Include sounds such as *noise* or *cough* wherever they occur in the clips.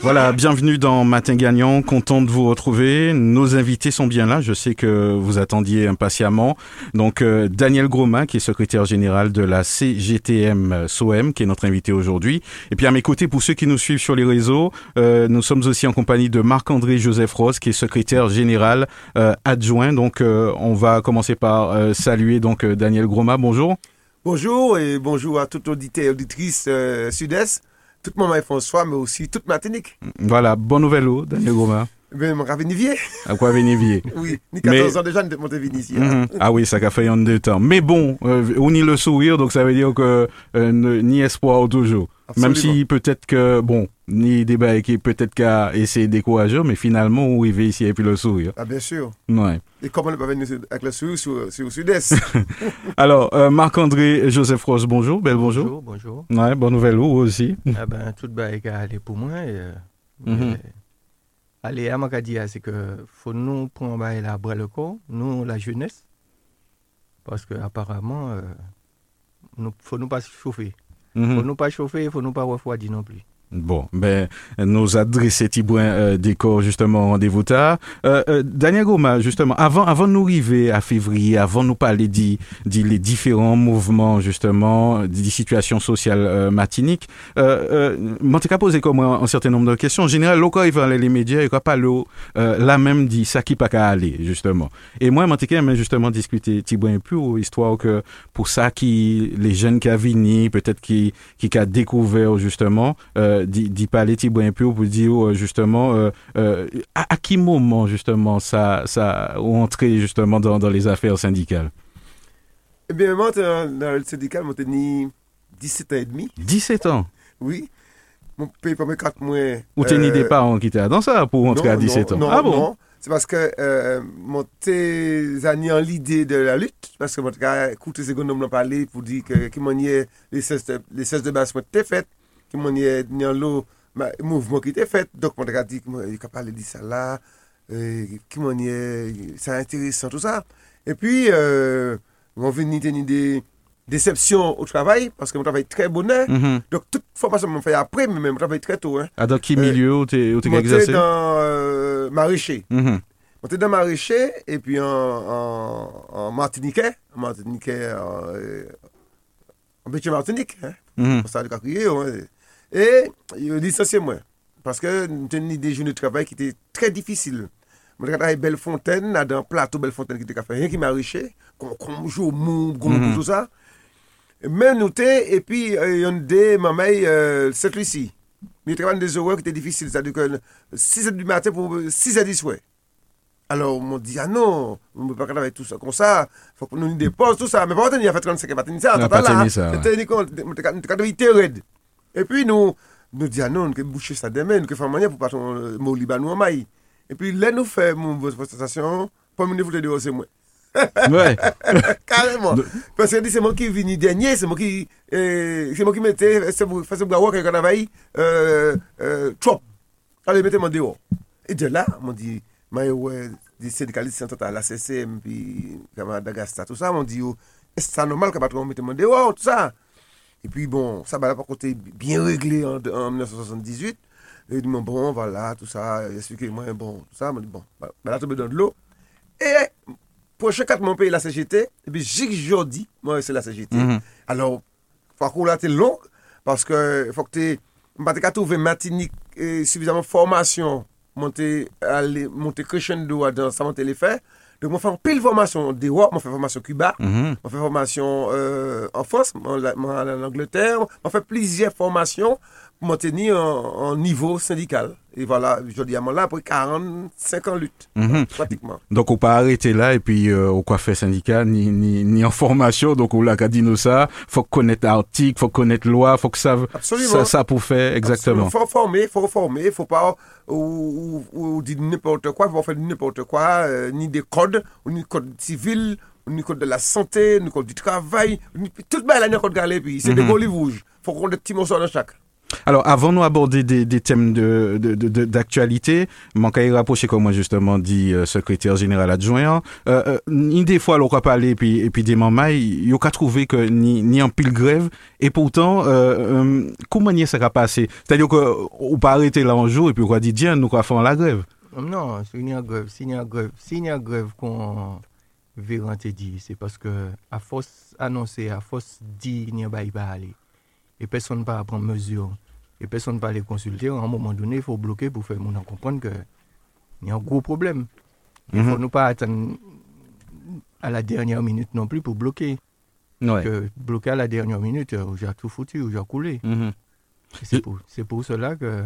Voilà, bienvenue dans Matin Gagnant, content de vous retrouver. Nos invités sont bien là, je sais que vous attendiez impatiemment. Donc euh, Daniel Groma, qui est secrétaire général de la CGTM SOM, qui est notre invité aujourd'hui. Et puis à mes côtés, pour ceux qui nous suivent sur les réseaux, euh, nous sommes aussi en compagnie de Marc-André Joseph Rose, qui est secrétaire général euh, adjoint. Donc on va commencer par saluer donc Daniel Groma. Bonjour. Bonjour et bonjour à toute auditeur et auditrice Sud-Est toute mon François, mais aussi toute Martinique. Voilà, bonne nouvelle, oh, Daniel Goma. Ben, mon Vénivier. À quoi Vénivier *laughs* Oui, ni 14 ans déjà, on monté. Hein. Mhm. Ah oui, ça a fait un deux temps. Mais bon, euh, on y le sourire, donc ça veut dire que euh, ni espoir toujours. Même si peut-être que, bon, ni débat qui peut-être qu'à essayer de décourager, mais finalement, on arrive ici et puis le sourire. Ah, bien sûr. Ouais. Et comment ne pas venir avec le sourire sur, le sud-est? *laughs* Alors, euh, Marc-André Joseph Rose, bonjour. Belle bonjour. Bonjour, Ouais, bonne nouvelle, vous aussi. Ah ben, tout va aller pour moi. Et, mm Allez, à ma dire, c'est que faut nous prendre la bras le corps, nous, la jeunesse, parce que apparemment, euh, nous, faut nous pas chauffer. Il ne faut nous pas chauffer, il faut nous pas refroidir non plus. Bon, ben, nous adresser Tibouin euh, décor justement rendez-vous tard. Euh, euh, Daniel Goma, justement, avant, avant nous arriver à février, avant de nous parler des les différents mouvements justement, des situations sociales euh, matiniques, euh, euh, comme un, certain nombre de questions. En général, va aller les médias, il va pas l'eau, euh, la même dit ça qui pas qu'à aller justement. Et moi, Montica mais justement discuter Tibouin plus histoire que pour ça qui les jeunes qui a vini, peut-être qui qui a découvert justement. D'y parler un peu pour dire euh, justement euh, euh, à, à, qui moment justement ça ça entré justement dans, dans les affaires syndicales? Eh bien moi dans le syndical moi tenu 17 ans et demi. 17 ans? Oui. Mon pays mes 4 mois Ou t'es des parents qui étaient dans ça pour entrer à 17 ans? non, Ah bon? non. C'est parce que euh, mon années en l'idée de la lutte, parce que mon écouté ces gars parler pour dire que, que mon les 16 de, les 16 de base ont été faites, ki moun yon lou mouvment ki te fet, dok moun dekati ki moun yon kapal di sa la, e, ki moun yon sa interesan tout sa. E pi, e, moun veni teni de decepsyon ou travay, paske moun travay tre bonè, mm-hmm. dok tout formasyon moun fay apre, moun travay tre tou. A dan ki milyo ou te ka exerse? Moun te dan Mariché. Mwen te dan Mariché, e pi an Martinique, Martinique, an Betche Martinique, an sa de kakriye ou an... E, yo lisansye mwen. Paske nou ten ni de joun de travay ki te tre difisil. Mwen te katay Bellefontaine, nadan plato Bellefontaine ki te ka fè. Yen ki m'a riche, kon konjou, moun, goun, goun, tout sa. Men nou te, e pi yon de mamay Saint-Lucie. Mi te kavan de zorwe ki te difisil. Sa di kon 6 et du matin pou 6 et 10 wè. Alors, moun di, ah non, moun pe katay tout sa kon sa. Fok nou ni depose tout sa. Men pa wote ni a fè 35 et 35 sa. Nan pateni sa. Moun te katay ite red. E pi nou, nou di anon, ke boucher sa demen, ke famanyen pou paton mou liban ou amayi. E pi lè nou fè moun vòs prestasyon, pou mouni voutè di wò se mwen. Ouais. Kareman. Pwese di se moun ki vini denye, se moun ki, se moun ki mette, se moun fase mou gawak e kon avayi, trop. Ale mette moun de wò. E de la, moun di, maye wè, di sedikalist sentot a la CCM, pi kama dagastat, tout sa, moun di yo, e sa normal ka patron mette moun de wò, tout sa. Et puis bon, ça, va là, par contre, bien réglé en, en 1978. Et il dit, bon, voilà, tout ça, expliquez-moi, bon, tout ça. dit, bon, bah, là, tombé dans de l'eau. Et prochain 4 mon pays, la CGT. Et puis, Jig Jordi, moi, c'est la CGT. Mm -hmm. Alors, parcours là, c'est long, parce que, faut que tu pas qu'à trouver Martinique suffisamment formation, monter, aller, monter crescendo dans ça, monter les faits. Donc, moi, fais pile formation d'Europe, moi, fais formation Cuba, Mhm. moi, fais formation euh, en France, moi, en Angleterre, moi, fais plusieurs formations pour me tenir en, en niveau syndical. Et voilà, je dis à moi là, après 45 ans lutte, Mhm. pratiquement. Donc, on pas arrêter là et puis euh, au coiffeur syndical ni, ni, ni en formation. Donc, on l'a dire nous ça. Faut connaître l'article, faut connaître loi, faut que ça, Absolument. ça, ça pour faire exactement. Il faut former, il faut former, il faut pas ou, ou, ou dire n'importe quoi, il faut faire n'importe quoi, euh, ni des codes, ou ni code civil, ou ni code de la santé, ni code du travail, ni, tout le monde a un code galé, puis c'est des Mhm. gros livres rouges. Il faut qu'on ait des petits morceaux dans chaque. Alors, avant nous aborder des, thèmes de, d'actualité, de, de, manquer rapprocher, comme moi justement dit euh, secrétaire général adjoint, euh, euh, ni des fois, l'on va parler, puis, et puis des moments, il y a qu'à trouver que ni, ni en pile grève, et pourtant, euh, euh, comment ça va passer C'est-à-dire qu'on pas arrêter là un jour, et puis on va dire, tiens, nous va faire la grève? Non, c'est une grève, c'est une grève, c'est une grève qu'on veut dit, c'est parce que, à force annoncer, à force dire, il n'y a pas aller. Et personne ne va prendre mesure, et personne ne va les consulter, à un moment donné, il faut bloquer pour faire mon comprendre qu'il y a un gros problème. Il ne faut mhm. pas attendre à la dernière minute non plus pour bloquer. Que bloquer à la dernière minute, euh, j'ai tout foutu, j'ai coulé. Mhm. C'est pour, pour, cela que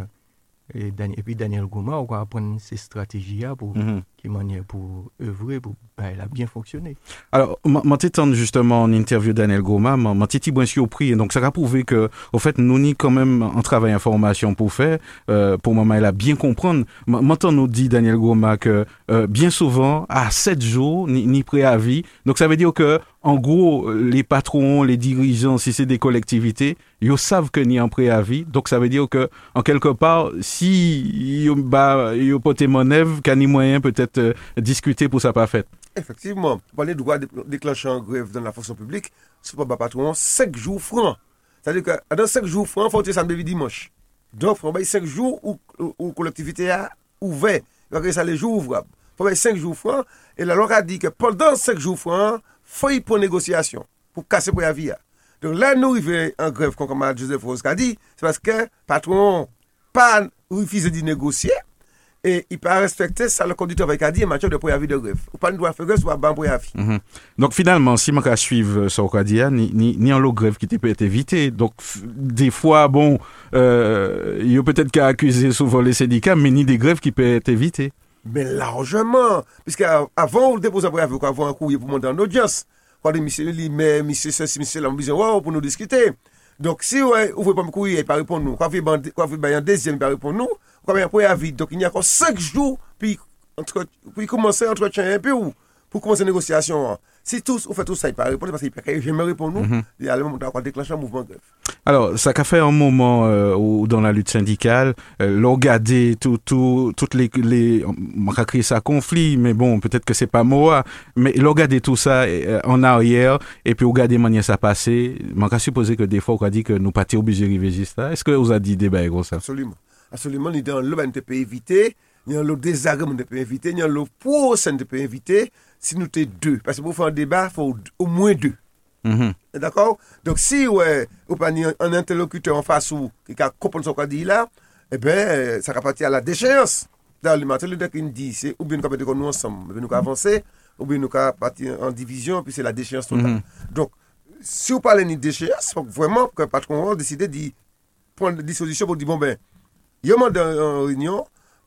et, et, puis Daniel Gouma, on va apprendre ces stratégies-là pour, mm qui manière pour œuvrer, pour, ben, elle a bien fonctionné. Alors, je justement en interview Daniel Gouma, je suis bien surpris. Donc, ça a prouvé que, au fait, nous ni quand même un travail information pour faire, euh, pour maman, elle a bien comprendre. Maintenant, nous dit Daniel Gouma que, euh, bien souvent, à 7 jours, ni, ni préavis. Donc, ça veut dire que, en gros, les patrons, les dirigeants, si c'est des collectivités, ils savent que ni un préavis. Donc, ça veut dire que, en quelque part, si ils ont pas monnaie, qu'il y moyen peut-être euh, discuter pour ça pas fait. Effectivement, parler de droit déclencher en grève dans la fonction publique, c'est pas patron 5 jours francs. C'est-à-dire que dans 5 jours francs, il faut que ça dimanche. Donc, il faut 5 jours où la collectivité a ouvert. Il faut ça les jours ouvrables. Il faut 5 jours francs. Et la loi a dit que pendant 5 jours francs, il faut y pour négociation, pour casser pour la vie. Donc là, nous arrivons en grève, comme Joseph Rose a dit, c'est parce que patron pas refusé de négocier et il pas respecter ça le conducteur avec a dit en matière de préavis de grève. Ou pas ne doit faire grève, soit ban préavis. Mm Donc finalement, si je suivre ce qu'on dit, ni, ni, ni en l'eau grève qui peut être évité. Donc des fois, bon, euh, il y a peut-être qu'à accuser souvent les syndicats, mais ni des grèves qui peuvent être évitées. Mais largement. Puisque avant, on dépose un préavis, avant un courrier pour monter en audience. Quand les monsieur, mais monsieur, ceci, monsieur, là, on dit, wow, pour nous discuter. Donc si ouais, vous ne pouvez pas me courir, il pas répondre nous. Quand vous faites un deuxième, il pas répondre nous préavis. Donc il y a encore 5 jours, puis, entre, puis commencer l'entretien un peu ou pour commencer la négociation. Si tous, on fait tout ça, il pas répondre parce qu'il ne jamais répondre nous, -hmm. il y a le moment d'avoir déclenché un mouvement de grève. Alors, ça a fait un moment euh, où, dans la lutte syndicale, euh, l'on tout, tout, toutes les, les, on va créer ça conflit, mais bon, peut-être que c'est pas moi, mais l'on tout ça euh, en arrière, et puis on manière ça passer. On va supposer que des fois, on a dit que nous pas obligés juste là. Est-ce que vous avez dit des bails comme ça? Absolument Absolument, ni dans l'eau, ben, te peut éviter. Ni dans l'eau désagréable, ben, te peut éviter. Ni dans l'eau pousse, ben, te peut éviter. Si nous t'es deux. Parce que pour faire un débat, il faut au moins deux. Mm -hmm. D'accord? Donc, si, ouais, ou pas ni un interlocuteur en face ou qui a compris ce qu'on dit là, eh ben, ça va partir à la déchéance. Dans le matin, le deck, il dit, c'est ou bien nous avons nous ensemble, ou bien nous avancer, ou bien nous avons partir en division, puis c'est la déchéance totale. Mm -hmm. Donc, si vous parlez de déchéance, faut vraiment que le patron décide de prendre des dispositions pour dire, bon, ben, Yo mande an reynyon,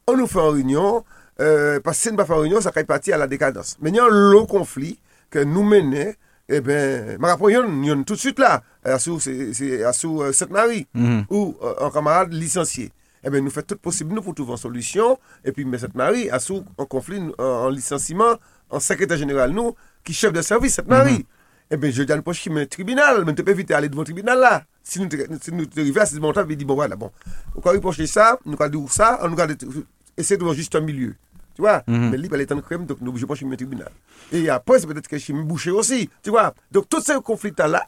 an nou fè an reynyon, euh, pas se nou pa fè an reynyon, sa kay pati a la dekadans. Men yon lò konflik ke nou menè, e eh ben, marapon yon, yon tout süt la, asou, asou euh, Sainte-Marie, mm -hmm. ou euh, an kamarade lisansye. E eh ben nou fè tout posib nou pou touvan solusyon, e pi mè Sainte-Marie, asou an konflik, an lisansiman, an sekretè general nou, ki chèf de servis Sainte-Marie. Mm -hmm. Eh bien, je dis à une poche qui met tribunal, mais tu peux éviter d'aller devant le tribunal là si nous, si nous arrivons à ce moment-là, on dit, bon, voilà, bon, on va reprocher ça, nous allons dire ça, on va essayer de voir juste un milieu. Tu vois, mm -hmm. mais lui, il est en crème, donc nous, je pense qu'il tribunal. Et après, c'est peut-être que je suis bouché aussi. Tu vois, donc tous ces conflits-là,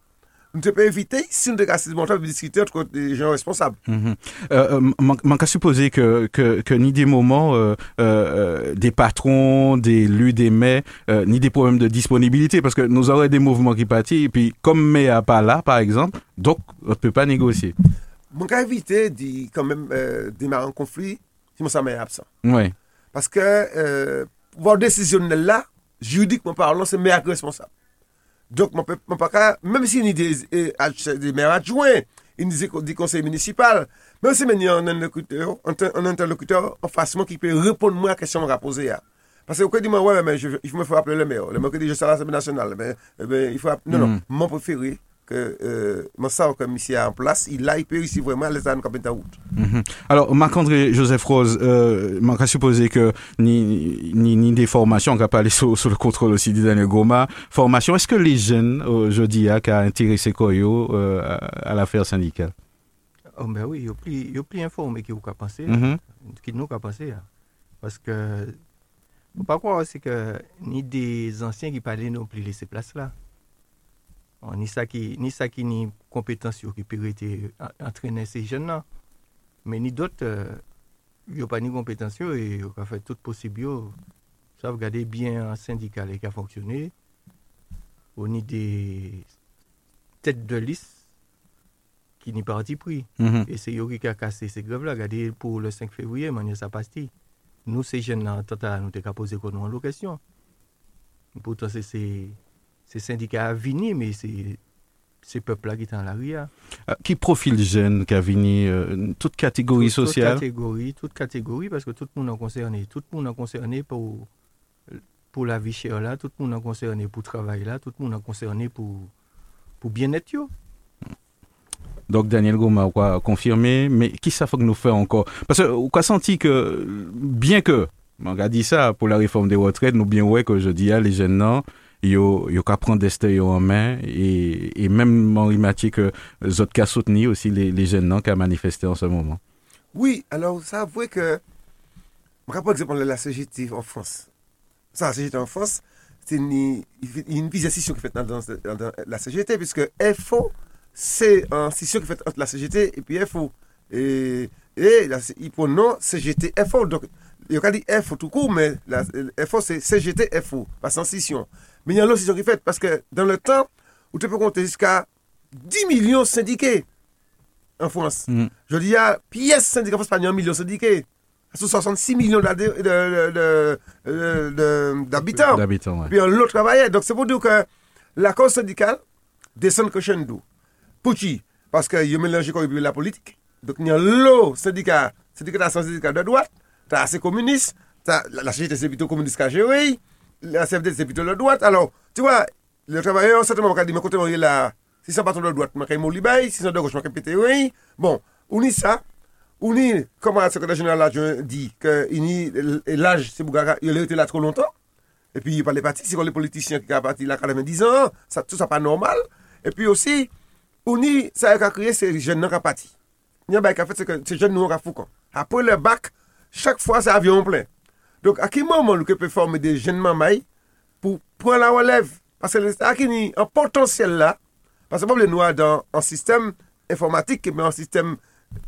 nous ne pouvons éviter si nous devons de discuter entre les gens responsables. Mm -hmm. euh, qu'à supposer que, que, que, ni des moments, euh, euh, des patrons, des lus, des mets, euh, ni des problèmes de disponibilité, parce que nous aurons des mouvements qui partent, et puis comme mais à pas là, par exemple, donc on ne peut pas négocier. Mon cas éviter de quand même euh, démarrer un conflit si mon ça est absent. Oui. Parce que euh, voir décisionnel là, juridiquement parlant, c'est meilleur responsable. Donc, mon, pas même y a des, des maires adjoints, il a des conseils municipaux, même si il y a un interlocuteur, un interlocuteur en face qui peut répondre à la question que je posée. Parce que vous dites, ouais, mais je, il me faut appeler le maire. Le maire qui dit, je suis à l'Assemblée nationale. Mais, il faut Non, non, mm. mon préféré, que euh, ça comme ici en place, il a, il peut ici vraiment les années comme route. Alors, Marc-André Joseph Rose, euh, à supposer que ni, ni, ni des formations, on va pas aller sous, le contrôle aussi de Daniel Goma, formation, est-ce que les jeunes, aujourd'hui, euh, qui a intéressé Koyo euh, à, à l'affaire syndicale? Oh, ben oui, il y a plus, il y a plus informé qui vous a pensé, Mhm. qui nous a pensé. hein. Parce que, faut pas croire, c'est que ni des anciens qui parlaient non plus laisser place là. Ni sa ki ni, sa ki ni kompetans yo ki pirete entrenen se jen nan. Men ni dot, euh, yo pa ni kompetans yo, e yo ka fè tout posib yo, sa v gade bien syndikal e ka fonksyonè, ou ni de tèt de lis ki ni parti pri. Mm -hmm. E se yo ki ka kase se grev la, gade pou le 5 fevriye, manye sa pasti. Nou se jen nan, tata nou te ka pose konon an lo kèsyon. Poutan se se... ces syndicats à venir, mais c'est ces peuples-là qui sont en l'arrière. Euh, Qui profile jeune, Cavini, euh, toute catégorie sociale Toute catégorie, toute catégorie, parce que tout le monde est concerné. Tout le monde est concerné pour, pour la vie chère là, tout le monde est concerné pour le travail là, tout le monde est concerné pour, pour bien-être. yo. Donc Daniel Goma a confirmé, mais qui ça faut que nous faire encore? Parce que on a senti que, bien que, on a dit ça pour la réforme des retraites, nous bien ouais que je dis à les jeunes non, yo yo qu'à prendre destin en main et, et même Henri Mathieu que autres qui a soutenu aussi les, les jeunes qui a manifesté en ce moment. Oui, alors ça avoué que. Rappelle exemple la CGT en France. Ça, la CGT en France, c'est une, fait- y une visitation qui est faite dans, dans- la CGT, puisque FO, c'est une scission qui est faite entre la CGT et puis FO. Et, et la- il nom CGT FO. Donc, il n'y a dit FO tout court, mais FO, c'est CGT FO, pas sans scission. Mais il y a une scission qui est faite, parce que dans le temps, où tu peux compter jusqu'à 10 millions syndiqués en France. Mhm. Je dis, il y a pièces syndicats en France, pas un million syndiqués. Sur 66 millions de- de- de- de- d'habitants. D'habitants, ouais. Puis on l'autre travaillait. Donc c'est pour dire que la cause syndicale descend nous. Pour qui? Parce qu'il y a mélangé comme la politique. Donc il y a l'eau syndicat, syndicat syndicat de droite, tu as assez communiste, la, la CGT c'est plutôt communiste qu'à gérer, la CFDT c'est plutôt le droite. Alors, tu vois, le travailleur, certainement, quand il m'a côté, là, si ça patron de droite, je vais libaï, si ça de gauche, je vais péter, oui. Bon, on y ça. On y, comme le secrétaire général adjoint dit, que l'âge, c'est pour il a été là trop longtemps. Et puis, il parlait partis, c'est quand les politiciens qui ont parti là 90 ans, ça, tout ça pas normal. Et puis aussi, on y, ça a créé ces jeunes qui ont parti. Il y a un bail qui a fait, c'est que ces jeunes nous ont foutu. Après le bac, chaque fois, c'est avion plein. Dok mm. a ki maman nou ke pe forme de jen mamay pou pran la walev? Pase a ki ni an potansyel la, pase pou ble nou a dan an sistem informatik, men an sistem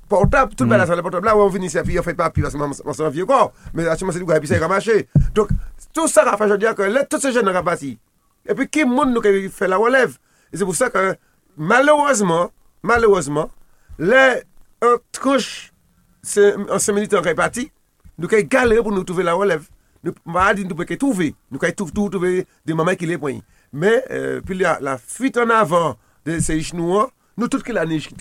portab, tout mm. balas an le portab la, ou an vini se pi, an fè pa pi, pase man se an vie kon, men a chouman se di gwa epi se ramache. Dok tout sa rafa jodi a ke let, tout se jen nan rapati. E pi ki moun nou ke fè la walev? E se pou sa ke malouzman, malouzman, le an trouche an se menit an repati, nous avons galéré pour nous trouver la relève. Nous ne dit nous pouvons trouver, nous pouvons tout, trouver des moments qui les prennent. Mais euh, puis la, la fuite en avant de ces chinois, nous tous qui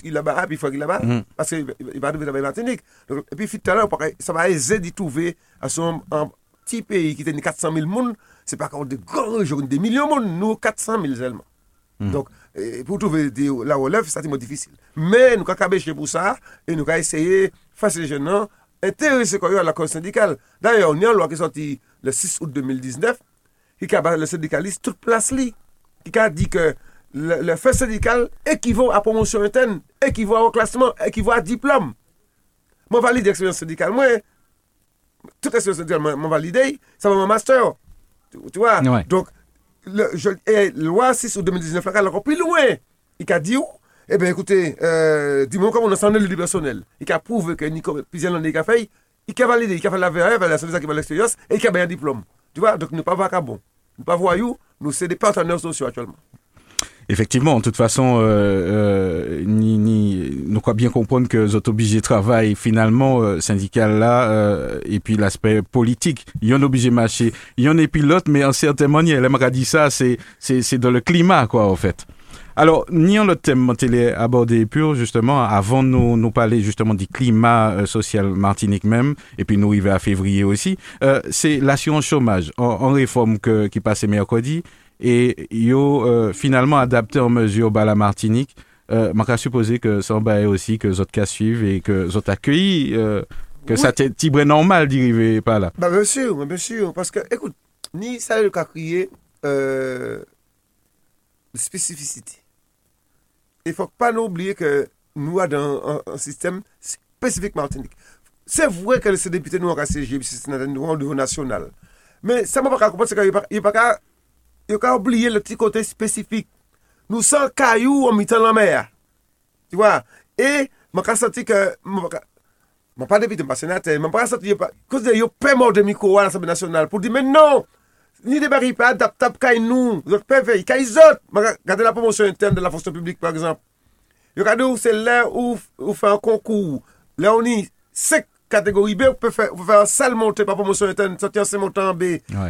il là-bas, puis il faut qu'il là-bas, parce qu'il va trouver la Martinique. Et puis tout à l'heure, ça va aider de trouver à son un petit pays qui a 400 000 personnes, c'est pas encore de régions, des millions de monde, nous 400 000 seulement. Donc, et pour trouver des, la relève, c'est difficile. Mais nous avons chez pour ça et nous avons essayé, face les jeunes, intéresser à la cause syndicale. D'ailleurs, il y a une loi qui est sortie le 6 août 2019 qui a le syndicaliste toute place li, qui a dit que le, le fait syndical équivaut à promotion interne, équivaut au classement, équivaut à diplôme. Moi, valide l'expérience syndicale. Moi, toute expérience syndicale, moi, valide, ça va mon master. Tu, tu vois? Ouais. Donc, le, je, et loi 6 août 2019, là, elle est encore plus loin. Il a dit où? Eh bien, écoutez, euh, dis-moi comment on a sonné le personnel. Il a prouvé que Nico Pizien l'a a fait, il a validé, il a fait la VRF, la service qui va l'expérience, et il a bien un diplôme. Tu vois, donc nous pas vagabond. Nous pas voyous, nous c'est des partenaires sociaux actuellement. Effectivement, de toute façon, euh, euh, ni, ni, nous croyons bien comprendre que les travail finalement euh, syndical là euh, et puis l'aspect politique. Il y en a obligé marcher, il y en a pilote, mais en certain manière, elle m'a dit ça, c'est c'est dans le climat quoi en fait. Alors, ni en le thème télé abordé pur, justement, avant de nous, nous parler justement du climat euh, social Martinique même, et puis nous arriver à février aussi, euh, c'est l'assurance chômage en, en réforme que, qui passait mercredi, et yo euh, finalement adapté en mesure à la Martinique. Euh, m'a supposé que ça va aussi que autres cas suivent et que autres accueillent, euh, que Oui. ça t'est normal d'arriver pas là. Bah, bien sûr, bien sûr. Parce que, écoute, ni ça le cas crier euh, spécificité. il fòk pa nou oubliye ke nou a dan an sistem spesifik Martinique. Se vwè ke se depite nou an kase jib, se nan nou an devon nasyonal. Men, sa mwen pa ka kompon, se ka yon pa ka, yon ka oubliye le ti kote spesifik. Nou san kayou an mitan la mer. Ti wwa? E, mwen ka santi ke, mwen pa ka, mwen pa depite mwen pa senate, mwen pa ka santi yon pa, kouz de yon pe morde mi kowa l'Assemblée Nationale pou di men non! Ni des barils pas adaptables qu'à nous, êtes perfect, qu'à autres. Regardez la promotion interne de la fonction publique, par exemple. Regardez où c'est là où vous faites un concours. Là, on est cinq catégories B, vous pouvez faire, faire un salle montée par promotion interne, sortir ces montants en B.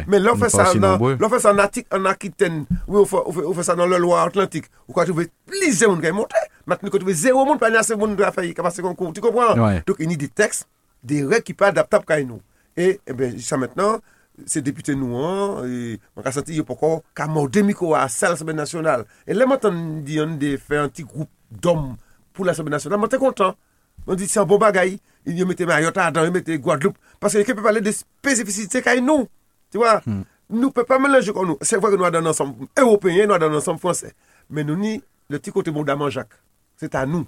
Mais là, on fait ça on fait ça en Aquitaine, oui, on fait, on fait ça dans le Loire-Atlantique. Vous trouvez plusieurs monde qui monter. Maintenant, vous trouvez zéro monde, pas assez de monde qui a fait passer concours. Tu comprends? Donc, il y a des textes, des règles qui ne sont pas adaptables qu'à nous. Et, eh bien, ça maintenant, se depute nou an, e, man ka santi yo poko ka morde miko a sa l'Assemblée Nationale. E lè man tan di an de fè an ti group d'om pou l'Assemblée Nationale, man te kontan. Man di se an bon bagay, yo mette Mayota adan, yo mette Guadeloupe, paske yo kepe pale de spesificite kay nou. Ti wè, hmm. nou pe pa melange kon nou. Se vwa ke nou adan ansam Européen, nou adan ansam Fransè. Men nou ni le ti kote moun daman Jacques. Se ta nou.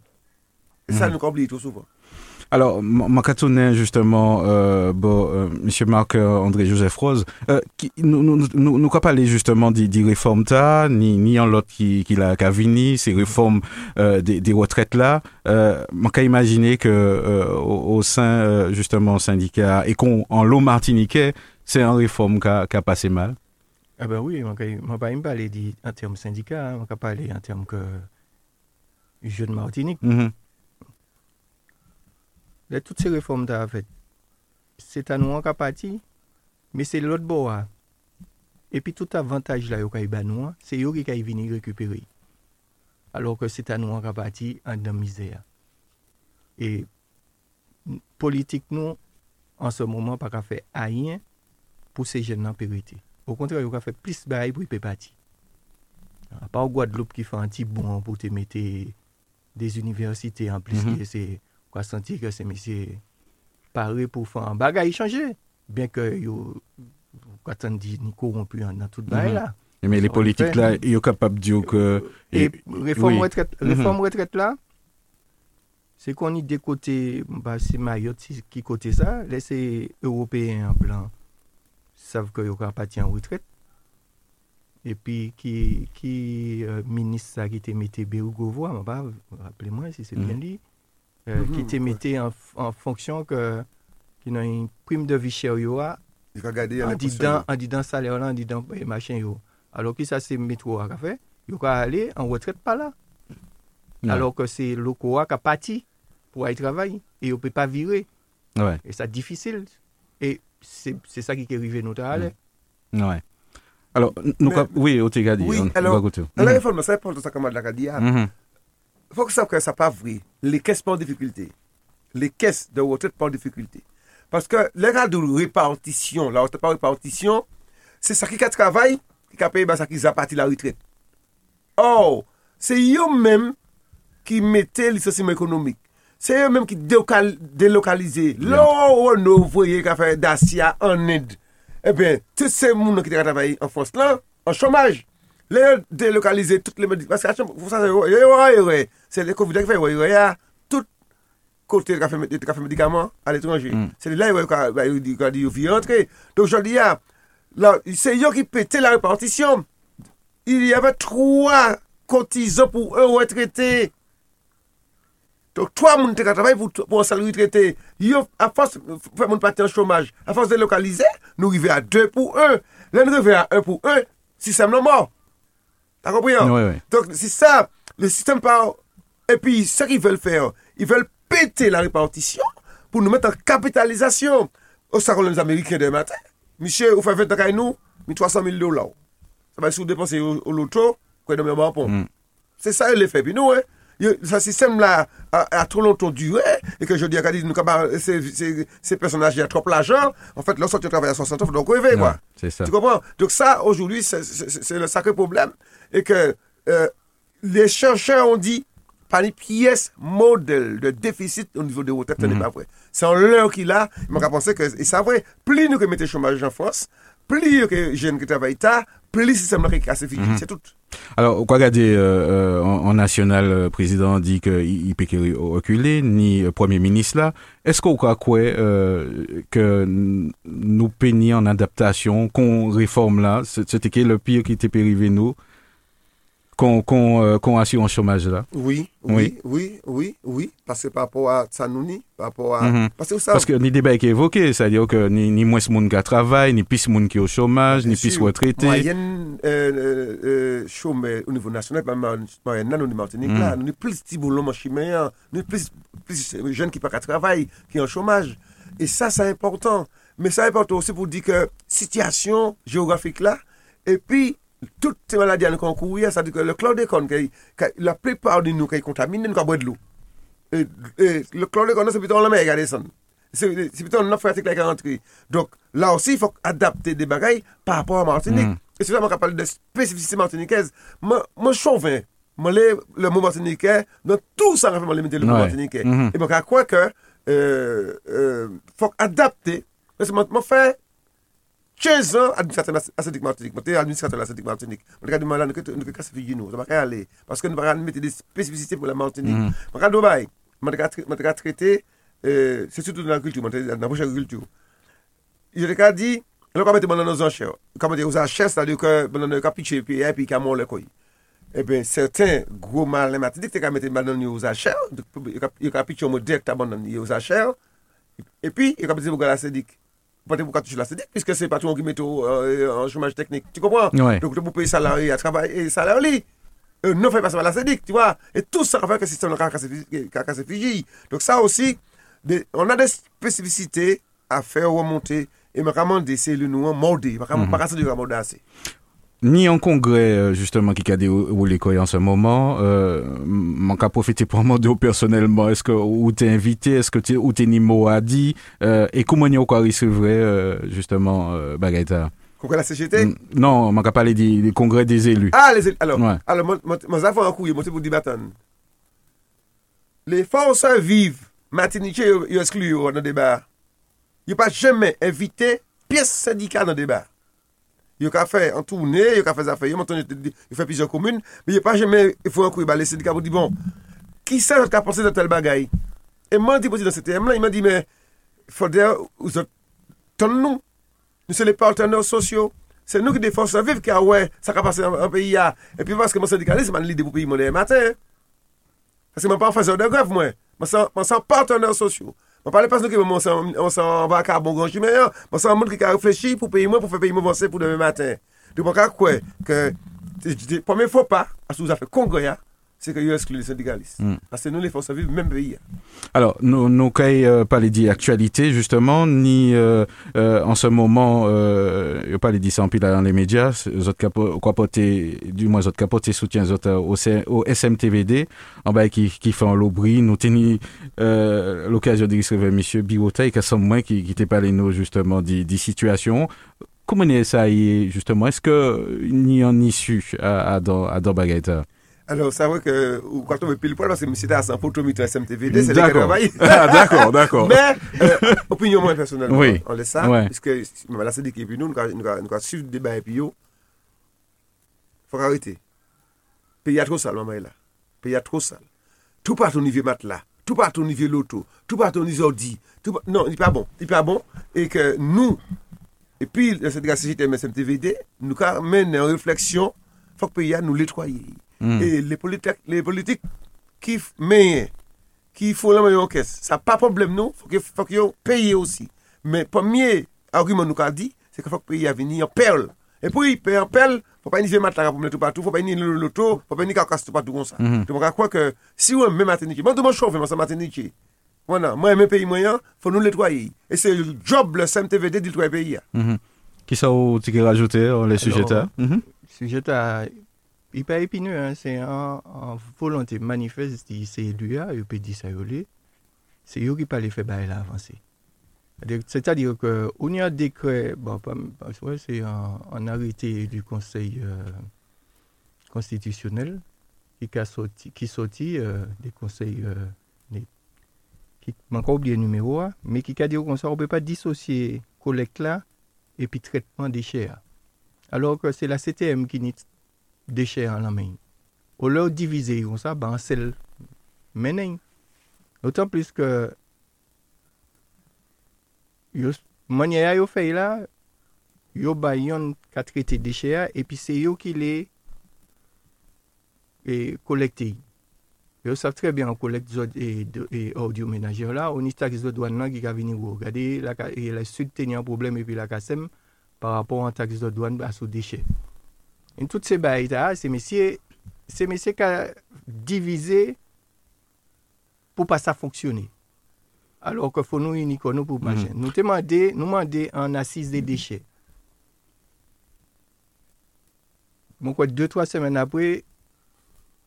E sa hmm. nou ka oubli ito souvan. Alors, Makatoune, justement, euh, bon, euh, M. Marc-André-Joseph Rose, euh, qui, nous, nous, nous, nous parler justement des, des réformes ta, ni, ni en l'autre qui, qui l'a vini, ces réformes euh, des, des retraites là, euh, on imaginer que euh, au, sein, euh, justement, syndicat, et qu'on, en l'eau martiniquais, c'est une réforme qui a, passé mal. Ah ben oui, je ne pas parler en termes syndicat, je vais parler en termes que jeune Martinique. Mm Le tout se reform ta a fet. Se ta nou an ka pati, me se lot bo a. E pi tout avantaj la yo ka e i ban nou an, se yo ki ka i vini rekupere. alor ke se ta nou an kapati an dan mize a. E politik nou, an se mouman pa ka fe a yin, pou se jen nan perite. Ou kontre, yo ka fe plis baray pou i pe pati. A pa ou Guadeloupe ki fe an ti bon pou te mette des universite an plis mm -hmm. ki se va sentir que c'est monsieur paré pour faire un bagage changer. Bien que yo, quand on dit ni corrompu dans toute bail là. Mais les politiques là, ils sont capables de dire que. Et, réforme, retraite, mhm. réforme retraite là, c'est qu'on est des côtés, bah, c'est Mayotte qui côté ça, c'est européens en blanc, savent que yo parti en retraite. Et puis, qui, qui euh, ministre ça qui était mis Bérougovo, rappelez-moi si c'est bien dit. Euh, qui te mettait en, en, fonction que qu'il a une prime de vie chère en disant en disant salaire là en disant eh, machin yo. Alors que ça c'est métro à fait il va aller en retraite pas là. Alors que c'est le qui a parti pour aller travailler et on peut pas virer. Ouais. et c'est difficile. Et c'est ça qui est arrivé nous aller ouais. Alors nous oui au oui, alors, on va réforme ça pour ça comme la Fok sa kwen sa pa vri, le kes pa an difikultè. Le kes de wotèd pa an difikultè. Paske le ka dou repartisyon, la wotèd pa repartisyon, se sa ki ka travay, ki ka peye ba sa ki zapati la ritret. Or, se yo menm ki mette lisensiman ekonomik. Se yo menm ki delokalize. Lò wò nou voye ka fè Dacia an Inde. E ben, tout se moun an ki te ka travay an Frans lan, an chomaj. Les délocaliser toutes les médicaments. Parce que c'est les Covid qui fait, il y a tout côté de café médicaments à l'étranger. Mm. C'est là où il faut rentrer. Donc je dis, c'est eux qui pétaient la répartition. Il y avait trois cotisants pour un retraité. Donc, trois personnes qui travaillent pour, pour un salaire retraité. À force de faire mon parti en chômage, à force de localiser, nous arrivons à deux pour un. Là, nous arrivons à un pour un. Système non mort. T'as compris hein? oui, oui. Donc, c'est ça, le système par. Et puis, ce qu'ils veulent faire, ils veulent péter la répartition pour nous mettre en capitalisation. Au salon les Américains de matin. Monsieur, vous faites 20 ans nous, 300 000 dollars. Ça va se dépenser au, loto, quoi de même bon. Mm. C'est ça l'effet. Puis nous, hein, ce système-là a, trop longtemps duré et que je dis à Cadiz, ces, ces personnages, il y a trop l'argent. En fait, lorsque tu travailles à 60 ans, donc rêver, quoi. C'est ça. Tu comprends? Donc ça, aujourd'hui, c'est le sacré problème et que euh, les chercheurs ont dit par les pièces modèles de déficit au niveau des retraites, ce n'est mhm. pas vrai. C'est en l'heure qu'il a, il m'a pensé que, et c'est vrai, plus nous mettons chômage en France, plus que jeunes qui travaillent tard, plus le système qui casse. Mhm. C'est tout. Alors, quoi regarder euh, euh, en, en national, le président dit qu'il peut reculer, ni euh, premier ministre là. Est-ce qu'on croit quoi euh, que nous peignons en adaptation, qu'on réforme là, c'était le pire qui était arrivé nous, qu'on qu'on euh, un chômage là. Oui, oui, oui, oui, oui, parce que par rapport à Sanouni, par rapport à... Mhm. Parce que ça, Parce que ni débat qui est évoqué, c'est-à-dire que ni, ni moins de monde qui travaille, ni plus de monde qui est au chômage, ni Bien plus sûr. retraité. moyenne euh, euh, euh, chômeur au niveau national, pas moyenne nous, en Martinique, Mm. là, nous, plus de boulot chimien, nous, plus, plus de jeunes qui pas travail, qui sont en chômage. Et ça, c'est important. Mais c'est important aussi pour dire que situation géographique là, et puis, tout se maladi an kon kouye, sa di ke le klordekon, la plupart di nou ki kontamine, nou ka bwè d'lou. Le klordekon nan se piton la mè gade san. Se piton nan fratik la karantri. Dok, la osi, fok adapte de bagay pa apwa Martinique. Mm. E se la man ka pale de spesifisi Martiniquez, man chouven, man le le mou Martiniquez, nan tout sa rafè man mm-hmm. le mette le mou Martiniquez. E man ka kwa ke fok adapte, man fè 15 ans, administrateur asiatique Martinique. Je administrateur asiatique Martinique. Je suis là, nous sommes cassés figure nous. Ça va aller. Parce que nous allons mettre des spécificités pour la Martinique. Je suis là, je suis traité, c'est surtout dans l'agriculture, dans la prochaine agriculture. Je suis dit, nous allons mettre dans nos enchères. Quand on dit aux enchères, c'est-à-dire que nous allons pitcher puis et puis qu'on le coï. Eh bien, certains gros malins Martinique, qui mettent dans nos enchères, ils ont pitché au mot direct, ils ont aux enchères. Et puis, ils ont dit, vous allez à Pas pour toucher la sédic, puisque c'est pas tout le monde qui met euh, en chômage technique. Tu comprends? Ouais. Donc, peux payer salarié à travailler et salarié. Euh, non fait passer par la sédic, tu vois. Et tout ça fait que le système cassé Fiji. Donc, ça aussi, on a des spécificités à faire remonter et vraiment des cellules nous molder. Vraiment, pas casser du molder assez. Ni en congrès, euh, justement, qui a déroulé en ce moment, euh, manque à profiter pour *laughs* de vous personnellement. Est-ce que, où t'es invité, est-ce que t'es, où t'es ni mot à dit, euh, et comment y a quoi recevrait, euh, justement, euh, Bagaïta? Pourquoi la CGT? Non, à parler des, des congrès des élus. Ah, les él- alors, Ouais. alors, ça fait un coup, moi, c'est pour dire, bâton. Les forces vives, Martinique, ils excluent dans le débat. Ils n'ont pas jamais invité pièce syndicale dans le débat. Yo ka fè an tourne, yo ka fè zafè, yo monton yo fè pizyon komoun, me yo pa jemè fò an kou yi balè sindika pou di bon, ki sa jòt ka ponsè de tel bagay? E man di poti dan CTM la, yi man di me, fò der ou zòt ton nou, nou se le partenèr sosyo, se nou ki de fòs sa viv ki a wè, sa ka ponsè an peyi ya, e pi paske man sindikalis, man li de pou peyi mounè matè, paske man pa an fazè an de grev mwen, man san partenèr sosyo, Mwen pale pas nou ki mwen san baka bon granji men yon. Mwen san moun ki ka reflechi pou peyi mwen pou fe peyi mwen vansè pou deme matin. Dè mwen ka kwe ke pwame fò pa asou zafè kongoya c'est que excluez les syndicalistes. Mm. Parce que nous, les forces vives, même pays. Alors, nous, nous, euh, pas les dit actualité, justement, ni, euh, euh, en ce moment, euh, il pas les dit ça en pile dans les médias, autres capotés, du moins, autres capotés soutien autres au, SMTVD, en bas, qui, qui fait un lobry, nous euh, l'occasion de recevoir monsieur et qu'à ce moment, qui, qui t'a parlé, nous, justement, des, des situations. Comment est ça, justement? Est-ce que, n'y en issue à, à, dans, à dans? Alors, c'est vrai que ou quand on me pile poil, parce que c'était à 100 photométre SMTVD, c'est D'accord. travaillent. Ah, d'accord, d'accord. *laughs* Mais, euh, opinion moins personnelle, Oui. on laisse ça, Ouais. puisque là, c'est dit que nous, nous avons- nous suivi le débat et puis yo, faut arrêter. Pays a trop sale, maman est là. Pays a trop sale. Tout part au niveau matelas, tout part au niveau loto, tout part au niveau ordi. Tout Non, il n'est pas bon. Il n'est pas bon. Et que nous, et puis le syndicat CGT MSMTVD, nous mène en réflexion, il faut que le pays a nous nettoyer. Mm. Et les politiques, les politiques qui mènent, qui font la meilleure caisse, ça n'a pas de problème, non? Il faut qu'ils payent aussi. Mais le premier argument nous a dit, c'est qu'il faut que le pays venu en perle. Et puis, il paye en perle, il ne faut pas mettre la pour mettre tout partout, il ne faut pas y le loto, il ne faut pas y casse tout partout comme ça. Mhm. Donc, je crois que si on met Martinique, moi, je chauffe, moi, c'est Martinique. Voilà, moi, mes pays moyens, il faut nous nettoyer. Et c'est le job, le CMTVD, de nettoyer le pays. Mhm. Qui ça, tu veux rajouter, euh, les sujets là? Mhm. sujet à hyper épineux, hein, c'est en, volonté manifeste, c'est lui, il peut dire ça, c'est eux qui parlent faire bail là avancer. C'est-à-dire- C'est-à-dire que on y a un décret, bon, pas- pas- c'est un, arrêté du Conseil euh, constitutionnel qui a sorti, qui sorti euh, des conseils, euh, des- qui m'a encore oublié le numéro, hein, mais qui a dit au Conseil, on ne peut pas dissocier collecte là et puis traitement déchets. Alors que c'est la CTM qui deche an la men. Ou lè ou divize yon sa, ba an sel menen. Otan plis ke yo manye a yo fey la, yo bay yon ka trete deche a, epi se yo ki le e kolekte. Yo sav tre bien an kolekte zot e, e ordyo menajer la, ou ni tak zot wan nan ki ka vini wou. Gade, la, e la sud tenye an probleme epi la kasem, par rapport an tak zot wan ba sou deche. En tout se bayi ta, se mesye, se mesye ka divize pou pa sa fonksyone. Alors ke foun nou unikon nou pou mm-hmm. machen. Mm. Nou te mande, nou mande an asis de deshe. Mwen kwa 2-3 semen apre,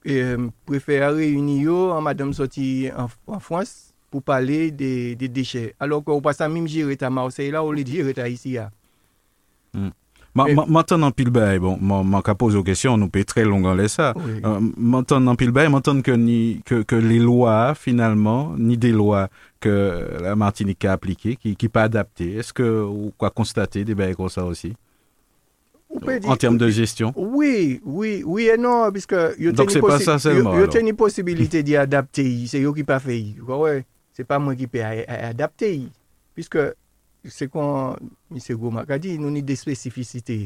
euh, prefera reuni yo an madame soti an, an Frans pou pale de, de deshe. Alors kwa ou pa sa mim jire ta Marseille la, ou le jire ta isi ya. Mm. Ma- Maintenant, pile bail, bon, moi, qu'à poser aux questions, nous peut très long en laisse ça. Euh, Maintenant, pile bail, maintenant que, ni, que, que les lois, finalement, ni des lois que la Martinique a appliquées, qui, qui pas adaptées, est-ce que, ou quoi constater des bails comme ça aussi? En termes de gestion? Oui, oui, oui et non, puisque Donc, c'est pas ça seulement, yo- Yo alors? teni possibilité d'y adapter, c'est yo qui pas fait. y. Ouais, c'est pas moi qui peux a- a- adapter. y. Puisque se kon, mise Goma ka di, nou ni de spesifisite.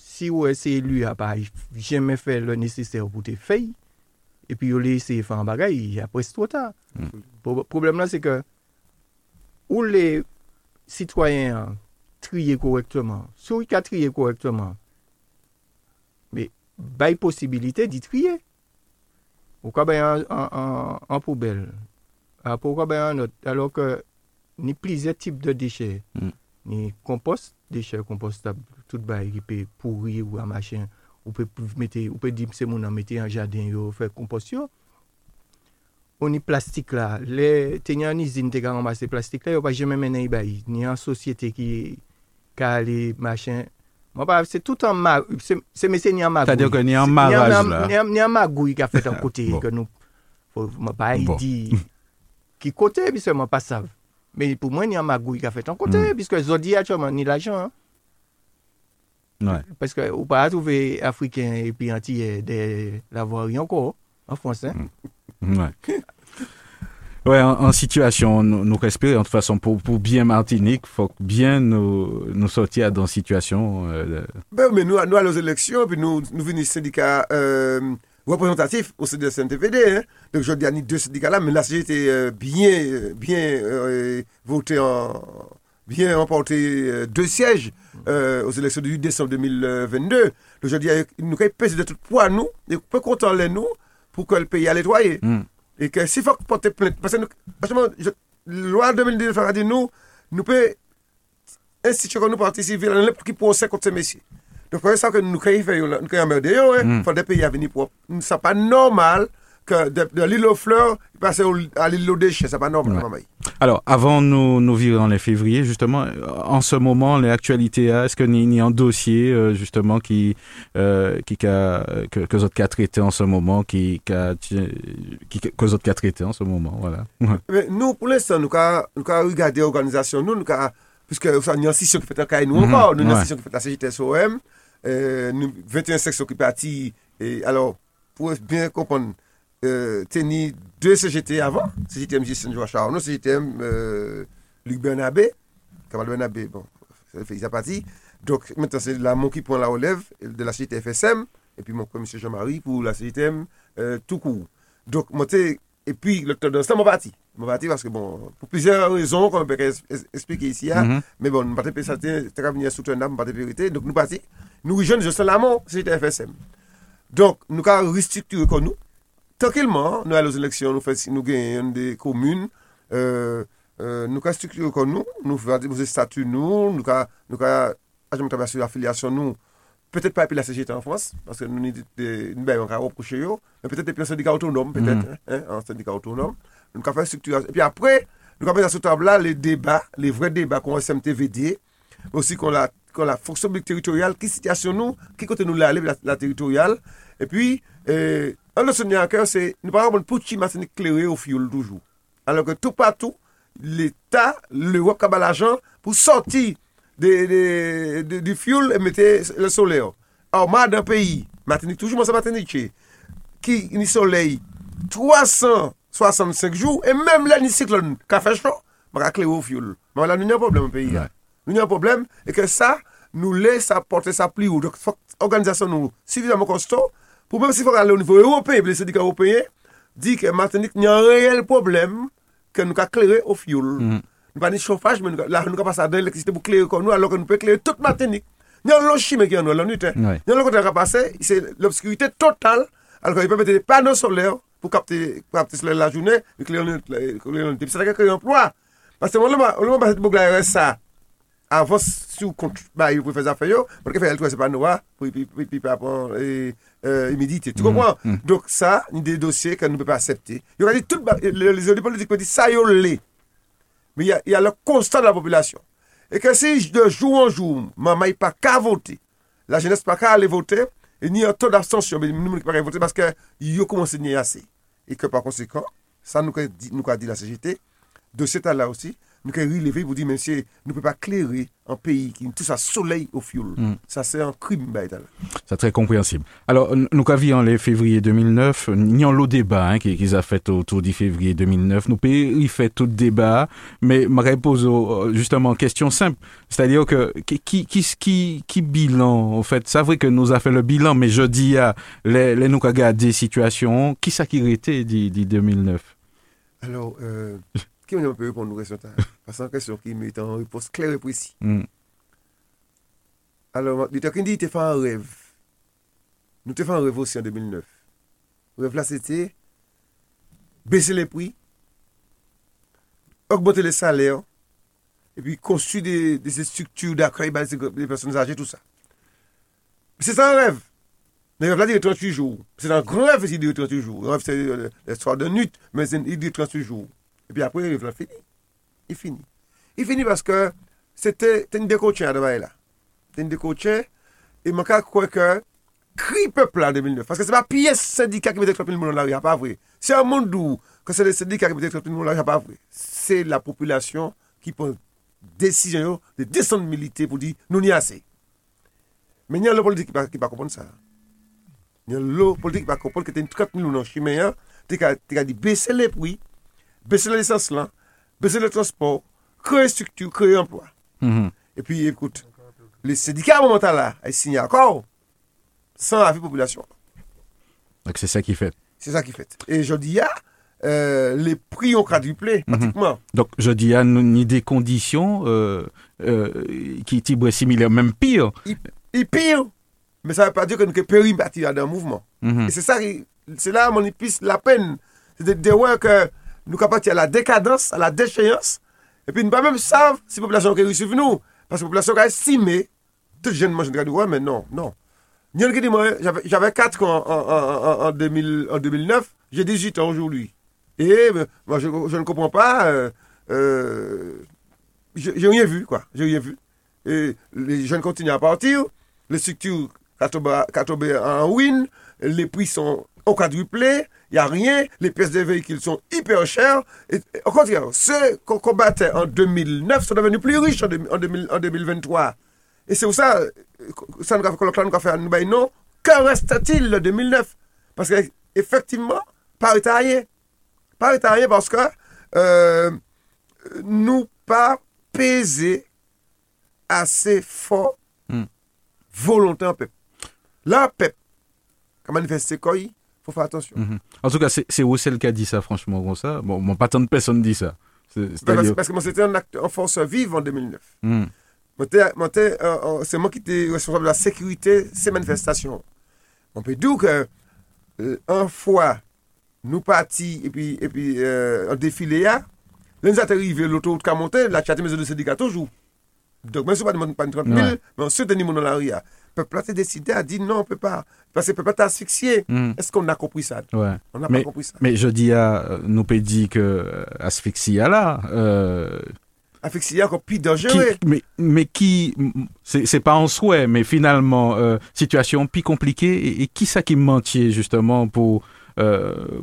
Si ou ese lu apay, jeme fè le nesesè ou pou te fèy, epi yo le ese fè an bagay, apres to ta. Mm. Problem la se ke, ou le sitwayen triye korektman, sou yi ka triye korektman, me bay posibilite di triye. Ou ka bay an poubel, pou ka bay an not, alor ke ni plize tip de deche. Mm. Ni kompost, deche kompostab, tout ba ki pe pouri ou a machin, ou pe, mette, ou pe di mse moun an mette an jaden yo, fe kompost yo. Ou ni plastik la, le tenyan ni zin te ka ramase plastik la, yo pa jeme menen i bayi, ni an sosyete ki ka li machin. Mwen pa, se tout an magou, se mese ni an magou. Tade ke ni an maraj la. Ni an magou i ka fet an kote, ke nou, mwen pa yi di, ki kote, bi se mwen pa sav. Mais pour moi, il y a magouille qui a fait un côté, Mm. puisque Zodi a actuellement ni l'argent. hein. Ouais. Parce que vous pas trouver Africain et puis Antillais de l'avoir rien encore en France. Hein? Ouais. Ouais, en, en situation, nous, nous respirer, de toute façon, pour, pour bien Martinique, faut bien nous, nous sortir dans une situation, euh, de- Ben, mais nous, nous allons aux élections, puis nous, nous venons syndicat euh, représentatif au sein de CNTVD. Hein. Donc, je dis à deux syndicats là, mais la CGT euh, bien, euh, bien euh, voté en. bien remporté euh, deux sièges euh, aux élections du 8 décembre 2022. Donc, je dis, euh, nous avons pesé de tout poids, nous, et peu content les nous, pour que le pays a nettoyer. Hmm. Et que s'il faut porter plainte, parce que nous, franchement, je, loi 2010 a dit nous, nous pouvons instituer comme nous civile en pour qui procès contre ces messieurs. Donc, c'est ça que nous créons, nous créons Mm. des pays à venir propre. Ce n'est pas normal que de, de l'île aux fleurs, passer à l'île aux déchets, ce n'est pas normal. Ouais. Alors, avant nous, nous virer en les février, justement, en ce moment, les actualités, hein, est-ce qu'il y a un dossier, euh, justement, qui, euh, qui, a, que, que autres traité en ce moment, qui, qui, a- qui, que autres traité en ce moment, voilà. *laughs* Mais nous, pour l'instant, nous avons nous avons regardé l'organisation, nous, nous avons, puisque ça, il y a une qui fait un nous Mhm, encore, nous, avons une qui fait la CGTSOM, euh, 21 seksyon ki pati, alors, pou bien kompon, euh, teni 2 CGT avan, CGTM Justin Joachim non CGTM euh, Luc Bernabé, Kamal Bernabé, bon, Félix Apati, donc, maintenant, c'est la mon qui prend la relève de la CGT FSM, et puis mon commissaire Jean-Marie pour la CGTM euh, tout court. Donc, moi, et puis, l'octobre dans ça, mon parti. Mon parti, parce que bon, pour plusieurs raisons qu'on peut expliquer ici, mm -hmm. mais bon, nous partons pas ça, c'est très bien soutenu, nous partons vérité, donc nous partis. Nou rejouen Josel Amon, se jete FSM. Donk, nou ka restrukture kon nou. Tankilman, nou al os eleksyon, nou, nou gen yon de komoun, euh, euh, nou ka strukture kon nou, nou vade mouze statu nou, nou ka, nou ka, ajan mou tabasou afilyasyon nou, peut-être pas epi la CGT en France, parce que nou ni bayon ka reproche yo, men peut-être epi an syndika autonome, peut-être, mm. an syndika autonome, nou ka fè strukture. Epi apre, nou ka mè sa sou tabla le débat, le vre débat kon SMTVD, osi kon la kon la fonksyon publik teritorial, ki sityasyon nou, ki kote nou la ale la, la teritorial, e pi, eh, an do sonye akèr se, nou paran bon pou chi masen eklerè ou fioul toujou. Alors ke tou patou, l'Etat, le wap kabal ajan, pou sorti di fioul e mette le soley an. Or, ma dan peyi, Martinique, toujou monsen Martinique che, ki ni soley 365 jou, e menm la ni siklon ka fèchon, maka klerè ou fioul. Mwen la nou nyan problem an peyi an. Nou yon problem, e ke sa, nou lè sa porte sa pli ou. Dok, fok organizasyon nou suffisamment konston, pou mèm si fok alè ou nivou européen, pou lè sèdika européen, di ke Martinique nyan reyel problem ke nou ka klerè ou fioul. Mm. Nou pa ni chofaj, men nou, nou ka pasa de l'elektrisite pou klerè kon nou, alò ke nou pe klerè tout Martinique. Nyan lò chime ki an nou, lò nou te. Nyan lò kontra ka pase, se l'obskurite total, alò ke yon pe mette de pano solèr pou kapte solèr la jounè, klerè an nou te. Se la ke klerè emploi. Pase mwen lè mwen basè te bouk la RSA, avant, si vous comptez, bah, vous pouvez faire ça, yo, parce que faire le c'est pas noir, puis, et, euh, humidité. Tu comprends? Donc, ça, il y a des dossiers nous ne pouvons pas accepter. Il y a tout, les, élus politiques dire, ça, yo, il y, a, il y a le constat de la population. Et que si de jour en jour, maman n'est pas qu'à voter, la jeunesse pas qu'à aller voter, et ni un taux d'abstention, mais nous ne pas qu'à voter parce que ils ont commencé à nier assez. Et que par conséquent, ça nous a dit, a la CGT, de cet là aussi, nous avons relevé pour dire, monsieur, nous ne pouvons pas clairer un pays qui tout ça soleil au fioul. Ça, c'est un crime, bah. C'est très compréhensible. Alors, nous avions les février 2009, nous avons le débat hein, qui- qu'ils a fait autour du février 2009. Nous pays, il fait tout débat, mais je réponse au- justement question simple. C'est-à-dire que qui, qui, qui, qui, qui bilan, en fait, c'est vrai que nous a fait le bilan, mais je dis à les, les nous regardé situation, qui ça qui était dit, dit 2009? Alors, euh, *laughs* qui m'a un peu répondre aux questions? Parce que c'est une question qui met en réponse claire et précise. Hmm. Alors, il t'a dit, il t'a fait un rêve. Nous t'ai fait un rêve aussi en 2009. Le rêve là, c'était baisser les prix, augmenter les salaires, et puis construire des, des structures d'accueil bah, des personnes âgées, tout ça. C'est ça un rêve. Le rêve là, il est 38 jours. C'est un grand rêve, il dure 38 jours. Le rêve, c'est euh, l'histoire de nuit, mais il dure 38 jours. Et puis après, il fini. Il finit. Il finit parce que c'était une décochée à Dubaï là. C'était une décochée. Et mon cas, quoi que, cri peuple en 2009. Parce que c'est pas pièce syndicat qui mettait 30 000 dans la rue, pas vrai. C'est un monde où, quand c'est le syndicat qui mettait 30 000 dans la rue, pas vrai. C'est la population qui prend décision de descendre militer pour dire, nous n'y assez. Mais il y a le politique qui ne va pas comprendre ça. Il y a le politique qui va comprendre que tu as 30 000 dans le chemin, tu as dit baisser les prix. Baisser l'essence là, baisser le transport, créer structure, créer emploi. Mhm. Et puis, écoute, les syndicats à là, ils signent encore sans avis population. Donc c'est ça qui fait. C'est ça qui fait. Et je dis, ah, euh, les prix ont quadruplé, pratiquement. Donc je dis nous ni des conditions euh, euh, qui sont similaires, même pire. Et, et pire, mais ça ne veut pas dire que nous sommes périmètre dans un mouvement. Mhm. Et c'est ça, c'est là mon épice la peine. C'est de, de voir que nous partis à la décadence, à la déchéance. Et puis nous ne pas même savent si la population qui suivre nous. Parce que la population a estimé, tout jeune je dis, ouais, mais non, non. Qui j'avais- j'avais 4 ans en, en, en, en 2000 en 2009, j'ai 18 ans aujourd'hui. Et euh, moi, je, ne comprends pas. Euh, euh, j'ai rien vu, quoi. Vu. Et les jeunes continuent à partir, les structures tombées en ruine, les prix sont au quadruplé, il n'y a rien, les pièces de véhicules sont hyper chères. Et, au contraire, ceux qu'on combattait en 2009 sont devenus plus riches en, deux- en 2000 en 2023. Et c'est pour ça, euh, ça nous a fait, a ben non, que reste-t-il de 2009 Parce qu'effectivement, pas rien. Pas rien parce que euh, nous pas peser assez fort volonté en peuple. Là, peuple, quand manifester quoi, il faut faire attention. Mhm. En tout cas, c'est Roussel qui a dit ça, franchement, comme ça. Bon, bon, pas tant de personnes dit ça. Parce, que moi, c'était un acte en force vive en 2009. Mhm. Moi, t'es- moi, t'es, euh, euh, c'est moi qui étais responsable de la sécurité de ces manifestations. On peut dire que, euh, une fois, nous partis et puis, et puis euh, en défilé, là, nous sommes arrivés, l'autoroute qui a monté, la chatte maison de syndicat toujours. Donc, même si on pas pas une 30 000, Ouais. mais ensuite, des gens dans la rue. Là. Le peuple a décidé, a dit non, on ne peut pas. Parce que le peuple est asphyxié. Mhm. Est-ce qu'on a compris ça? Ouais. On n'a pas compris ça. Mais je dis à euh, nous peut dire que euh, asphyxie à là. euh, Asphyxié encore plus qui, dangereux. mais, mais qui, c'est pas en souhait, mais finalement, euh, situation plus compliquée. Et, et qui ça qui mentait justement pour euh,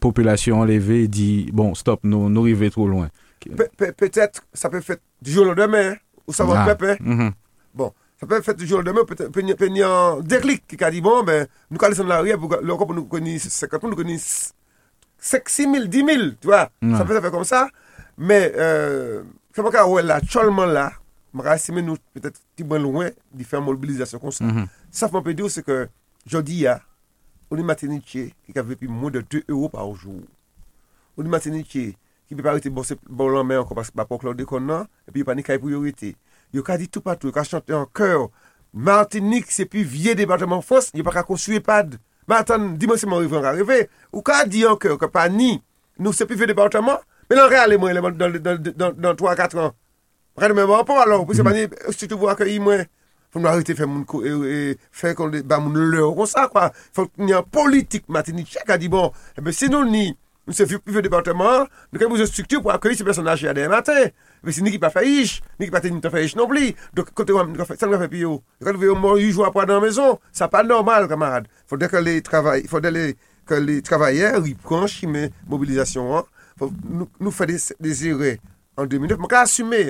population enlevée et dit bon stop, nous nous arrivons trop loin. Pe- pe- Peut-être, ça peut faire du jour au lendemain. ou savoir Ah. peuple. Mhm. Bon, sa pe fè toujou l demè, pe ni an derlik ki ka di bon, ben, nou ka lesen la rè, lò kon nou koni 50 000, nou koni 6 000, 10 000, tu wè, sa pe sa fè kom sa, mè, se mwen ka wè la, cholman la, mwen ka asime nou, petè ti ban louè, di fè mobilizasyon kon sa. Sa fè mwen pe diyo se ke, jodi ya, ou ni matenitye, ki ka vepi mwen de 2 euro par jou. Ou ni matenitye, ki pe parite bon lan men, kon pas pa pok lò de kon nan, epi yo pa ni kay priorite. yo ka di tout patou, yo ka chante an kèr. Martinique, se pi vie departement fos, yo pa ka konsuye pad. Matan, di mwen se mwen revè an revè, yo ka di an kèr, yo ka pa ni, nou se pi vie departement, men an reale mwen eleman dan 3-4 an. Rade mwen mwen anpon alor, pou se mani, si tou vwa akèyi mwen, foun mwen arite fè moun kou, fè kon de, ba moun lè, kon sa kwa, foun ni an politik Martinique, chè ka di bon, eh ebe sinon ni, nou se pi vie departement, nou ke mwen se struktur pou akèyi se personaj yade matin. Vè si ni ki pa fè ish, ni ki pa teni ta fè ish non pli. Dok kote wè, san wè fè pi yo. Kote wè yo mor yu jwa apwa nan mezon. Sa pa normal, kamarade. Fode ke le travay, fode le, ke le travayè, ripran, chime, mobilizasyon an. Nou fè desire en 2009. Mwen ka asume.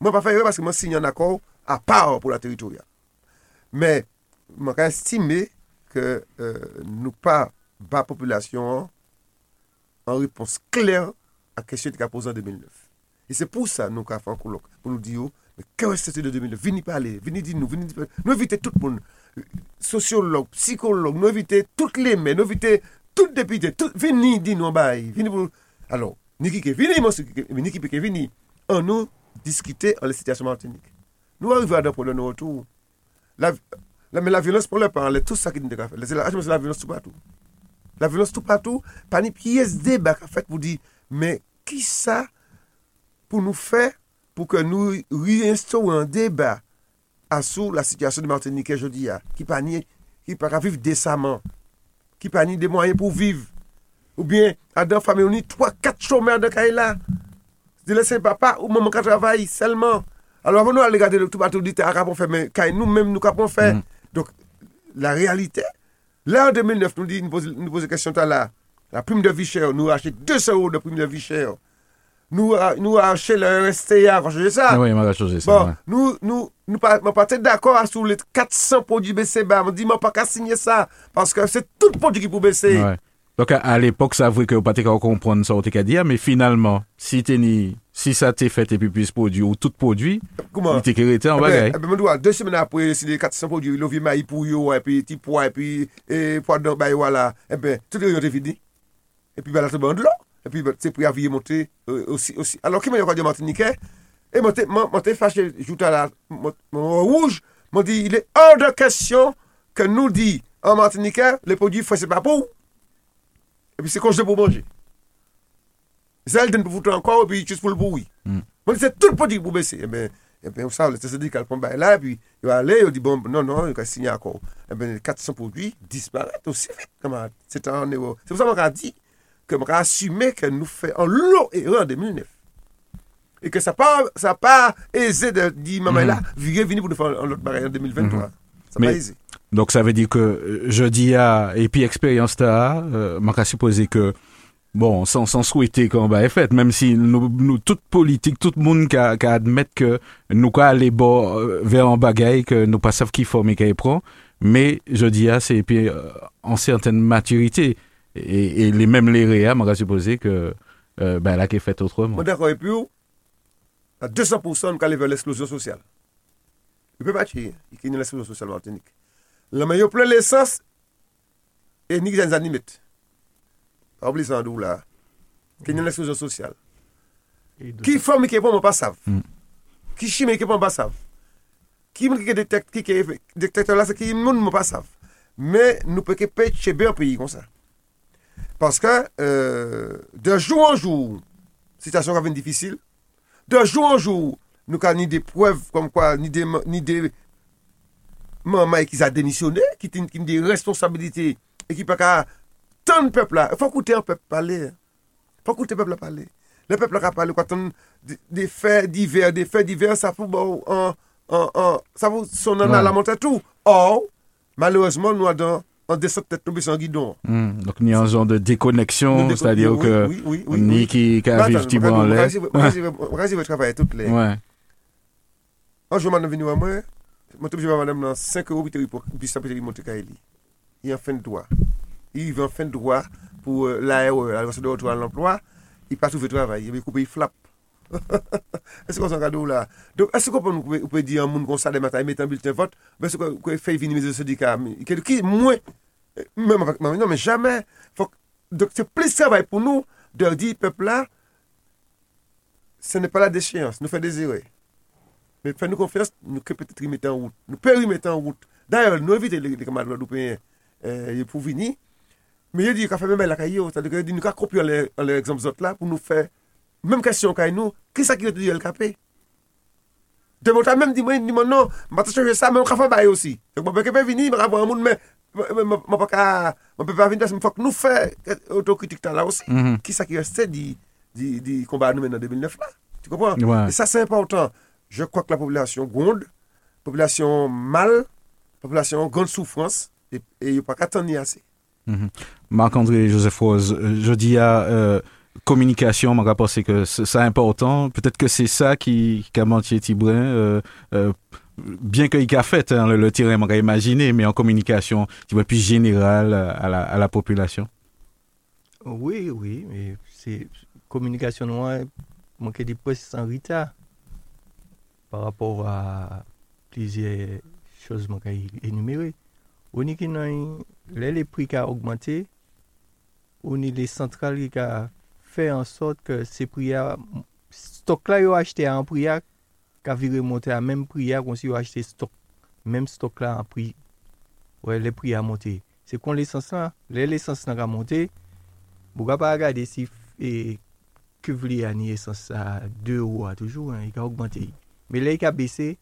Mwen pa fè yore paske mwen signe an akor a par pou la teritoria. Mè, mwen ka estime ke euh, nou pa ba populasyon an, an repons kler a kèsyon te ka pose an 2009. Et c'est pour ça que nous avons fait un colloque, pour nous dire, oh, mais que c'est de 2002 Venez parler, venez dire nous, venez dire Nous invitons tout le monde, sociologues, psychologues, nous invitons toutes les mains, nous invitons tout député, tout, venez dire nous en bas, venez pour... Alors, Nikike, venez, monsieur, Nikike, venez, en nous discuter en la situation martinique. Nous arrivons à un problème de retour. La, la, mais la violence pour les parents, tout ça qui nous a fait. C'est la, la violence tout partout. La violence tout partout, pas une pièce débat qu'a fait pour dire, mais qui ça pou nou fè pou ke nou reinstou an deba asou la sityasyon de Martinique jodi ya, ah, ki pa ni, ki pa ka viv desaman, ki pa ni de mwayen pou viv, ou bien adan fame ou ni 3-4 chomè adan ka e la, de lese papa ou maman ka travay selman, alo avon nou ale gade lè tout batou di te akapon fè, men ka e nou mèm nou kapon fè, mm. donc la realite, la an 2009 nou di nou pose kèsyon ta la, la prime de vie chère, nou achète 200 euro de prime de vie chère, Nous, a- nous achetons le RSTA, ça. Oui, m'a changé ça. Bon, ouais. nous, nous, nous pas, pas d'accord sur les 400 produits BCBA. On dit, moi, pas qu'à signer ça. Parce que c'est tout le produit qui peut baisser. Ouais. Donc à, à l'époque, ça vrai que vous pas comprendre ça, qu'à dire, mais finalement, si t'es ni, si ça t'est fait et puis plus produit ou tout produit, Comment? il t'est créé en Eh ben, bagaille. eh ben, dois, deux semaines après, c'est les 400 produits, a maïs pour yo, et puis petit pois, et puis, et pois dans bah, voilà. Eh ben, tout le monde est fini. Et puis, ben, là, c'est bon de l'eau. Et puis, c'est pour y avoir monté euh, aussi, aussi. Alors, qui m'a dit, Martiniquais? Et moi, t'es fâché, joute à la, rouge, m'a dit, il est hors de question que nous dit, en Martiniquais, les produits, faut, c'est pas pour. Et puis, c'est congelé pour manger. Donne pour foutre encore, et puis, juste pour le bruit. Mm. Moi, c'est tout le produit pour baisser. Eh bien, eh bien, ça, le dit qu'elle prend là, et puis il va aller, il dit, bon, non, non, il va signer encore. Eh bien, les 400 produits disparaissent aussi vite, camarade. C'est un euro. C'est pour ça qu'on a dit que on a assumé que nous faisons l'eau erreur en 2009. Et que ça n'a pas, ça pas aisé de dire, maman, là, viens venir pour nous faire un autre barrière en 2023. Ça n'a Mais- pas aisé. Donc ça veut dire que euh, jeudi à et puis expérience ta, euh, m'a qu'à supposer que bon, sans, sans souhaiter qu'on va être fait, même si nous, nous toute politique, tout le monde qui admettre que nous qu'à aller bas, euh, vers un bagaille que nous pas savent qui forme et qui prend, mais jeudi à c'est puis euh, en certaine maturité et, et les mêmes les réa, m'a qu'à supposer que euh, ben là qui est fait autrement. D'accord, et puis, à 200%, nous allons vers l'explosion sociale. Il peut pas tuer, il y a l'explosion sociale en Martinique. Le meilleur plein l'essence, et ni des animés. Pas oublier ça, d'où là. Il y a l'explosion sociale. Et de- Qui forme qui est pas, pas savent. Mm. Qui chimie qui est pas, pas savent. Qui est détecte, qui est détecteur là, c'est qui ne pas savent. Mais nous pouvons pas chez bien un pays comme ça. Paske, euh, de jou anjou, sitasyon ka ven difisil, de jou anjou, nou ka ni de prev, kom kwa, ni de, ni de manman e ki za demisyonè, ki te ni de responsabilite, e ki pa ka tan pepl la, fwa koute an pepl pale, fwa koute pepl la pale, le pepl la ka pale, kwa tan de fè diver, de fè diver, sa pou bon, an, an, an, sa pou son an an la montatou, or, malouzman nou adan, avons en descente tête tombée sans guidon. Hmm. Donc a un genre de déconnexion, c'est-à-dire que oui, oui, oui, ni qui qui en l'air. les. Ouais. Un jour, madame est venue à moi, je suis madame dans 5 euros, puis ça peut monter. Il est en fin de droit. Il va en fin de droit pour euh, l'ARE, la de retour à l'emploi. Il pas trouvé travail. Il a coupé, il flappe. Ese kon son kado ou la Ese kon pon ou pe di an moun kon sa de matay Metan bulten vot Ese kon fey vinimize sodika Ki mwen Non men jamen Se plis travay pou nou De di pepla Se ne pa la desyans Nou fe dezire Men fe nou konfiyans Nou ke peti tri metan wout Nou peri metan wout Daye nou evite le kamad lwa dupen Ye pou vini Men ye di ka fe men la kayo Nou ka kopi an le ekzamp zot la Pou nou fe même question qu'à nous, qui est-ce qui dire le capé? De mon temps même dit moi non, je vais changer ça, mais je vais faire aussi. Donc je ne peux pas venir, je vais avoir un monde mais je ne peux pas venir parce qu'il faut que nous fassions autocritique là aussi. Mhm. Qui est-ce qui reste du, combat nous en 2009 là? Tu comprends? Et ça c'est important. Je crois que la population gronde, population mal, population grande souffrance, et il n'y a pas qu'à tenir assez. Marc-André Joseph Rose, euh, je dis à euh, communication, mon rapport, que c'est important. Peut-être que c'est ça qui, a menti Tibrin, euh, euh, bien qu'il a fait hein, le, le terrain, on imaginer, mais en communication, plus générale à la, population. Oui, oui, mais c'est communication noire, manquer des postes sans retard par rapport à plusieurs choses manquer énumérées. On est les prix qui ont augmenté, on est les centrales qui ont fè an sot ke se priya, stok la yo achete an priya, ka vire monte an menm priya kon si yo achete stok, menm stok la an priya, wè le priya monte. Se kon lesans lan, le lesans nan ka monte, bou ka pa agade si e, kuv li an esans sa 2 ou a toujou, an, i e ka augmente. Me le i ka bese,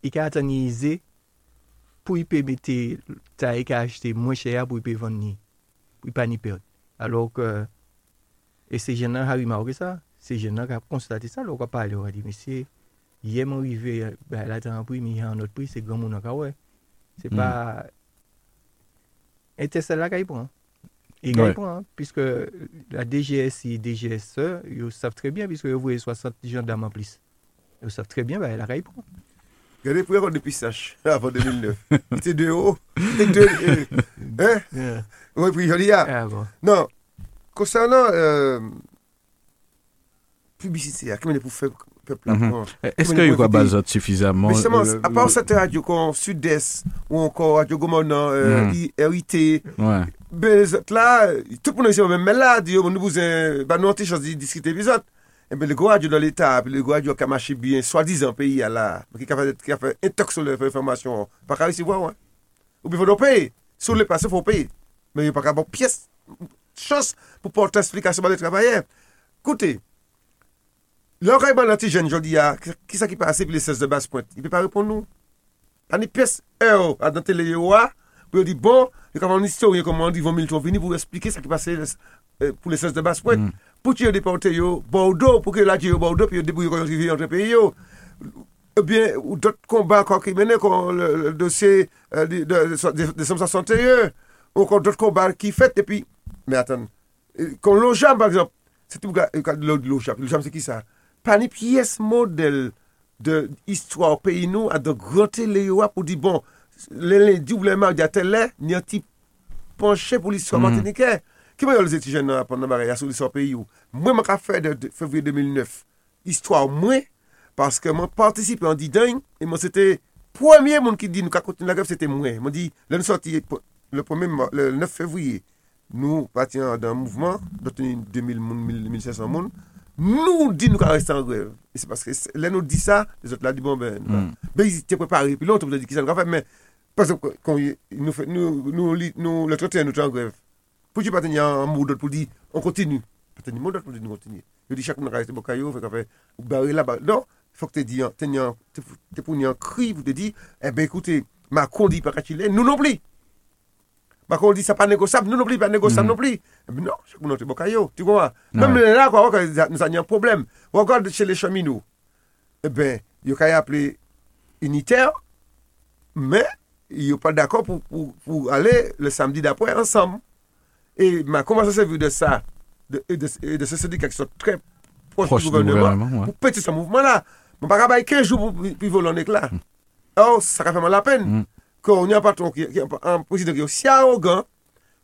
i ka atanize, pou i pe bete ta i ka achete mwen chaya pou i pe vande ni, pou i pa ni perde. Alors ke, et ces jeunes a remarqué ça, ces jeunes a constaté ça, alors on a parlé, on a dit, monsieur, hier, mon arrivé, ben, là, t'as un prix, mais il y a un autre prix, c'est grand monde encore, ouais. C'est Mm. pas. Et c'est celle-là qu'il prend. Il Ouais. prend, puisque la DGS et DGSE, ils savent très bien, puisque vous voyez 60 gendarmes en plus. Ils savent très bien, ben, la qu'il prend. Regardez pour avoir depuis sage avant 2009. C'était *laughs* de haut. C'était de. *laughs* Hein? Oui, puis je dis, ah, Ah bon. Non, concernant euh, publicité, comment pour faire peuple Mhm. apprendre. Est-ce qu'il y a quoi base suffisamment justement, euh, à part le- cette radio comme Sud-Est ou encore Radio Gomonan, euh. I- RIT, Ouais. ben, là, tout le monde est même mais là, dit, nous vous avez, bah, nous, on a chance de discuter les autres. Et bien, le gros radio dans l'État, puis le gros radio qui a marché bien, soi-disant, pays, à là, qui a fait, qui a fait un tox sur l'information, pas qu'à recevoir, ouais. Ou bien, il faut payer. Sur le passé, il faut payer. Mais il n'y a pas qu'à avoir pièce, chance pour porter explication par les travailleurs. Écoutez, là, quand il y a un antigène, je dis, ah, qui ça qui passe pour les 16 de Il ne peut pas répondre nous. Pas une pièce, euh, à dans télé, ah, pour dire, bon, il y a comme un historien, comme on dit, Von Milton, venir pour expliquer ce qui passait euh, pour les 16 de. Mm. Pour que tu déporté yo Bordeaux, au Bordeaux, entre pays. yo. Ou bien, ou d'autres combats encore qui menaient, comme le, le dossier euh, de, de, de, de, de 61, ou encore d'autres combats qui fait, et Mè atan, kon lojam par exemple, se te mou ka lojam, lojam se ki sa, pani piyes model de istwa ou peyi nou a hmm. de grote le yo ap ou di bon, le le di ou le ma ou di atel le, ni an ti penche pou l'istwa mantenike. Ki mwen yo lese ti jen nan apan nan bare, yasou l'istwa peyi ou. Mwen mwen ka fè de fevri 2009, istwa ou mwen, paske mwen partisipe an di den, e mwen se te pwemye moun ki di nou ka kontin la gref, se te mwen. Mwen di, lè nou sorti le 9 fevriye, nou pati an dan mouvman, dote 2000 moun, 1500 moun, nou di nou ka reste an grev. E se paske, lè nou di sa, les ot la di bon ben. Hmm. Ben, te prepari, pi lon, te pou te di ki sa nou ka fè, men, pasè kon nou lè trote an nou te an grev. Pou ki pati an mou dot pou di, on kontinu. Pati an mou dot pou di, on kontinu. Yo di chak moun an ka reste bokayo, fè ka fè, ou bari la ba. Non, fòk te di an, te pou ni an kri, pou te di, e ben, ekoute, ma kondi pa kachile, nou non pli. Non plus. Macron dit ça pas négociable, nous non plus, pas négociable Mhm. non plus. Ben non, est au caillou, tu comprends? Même là, quoi, quand nous avons un problème. Regarde chez les cheminots. Eh ben, il y a appelé unitaire, mais ils sont pas d'accord pour, pour, pour aller le samedi d'après ensemble. Et ma comment ça s'est vu de ça, de, et de, de ce syndicat qui sont très proches Proche du du gouvernement, ouais. pour péter ce mouvement-là. Mwen pa kabay 15 jou pou pi volonek la. Or, sa ka fèman la pen. Kon, yon patron ki, an prezident ki yo si arrogant,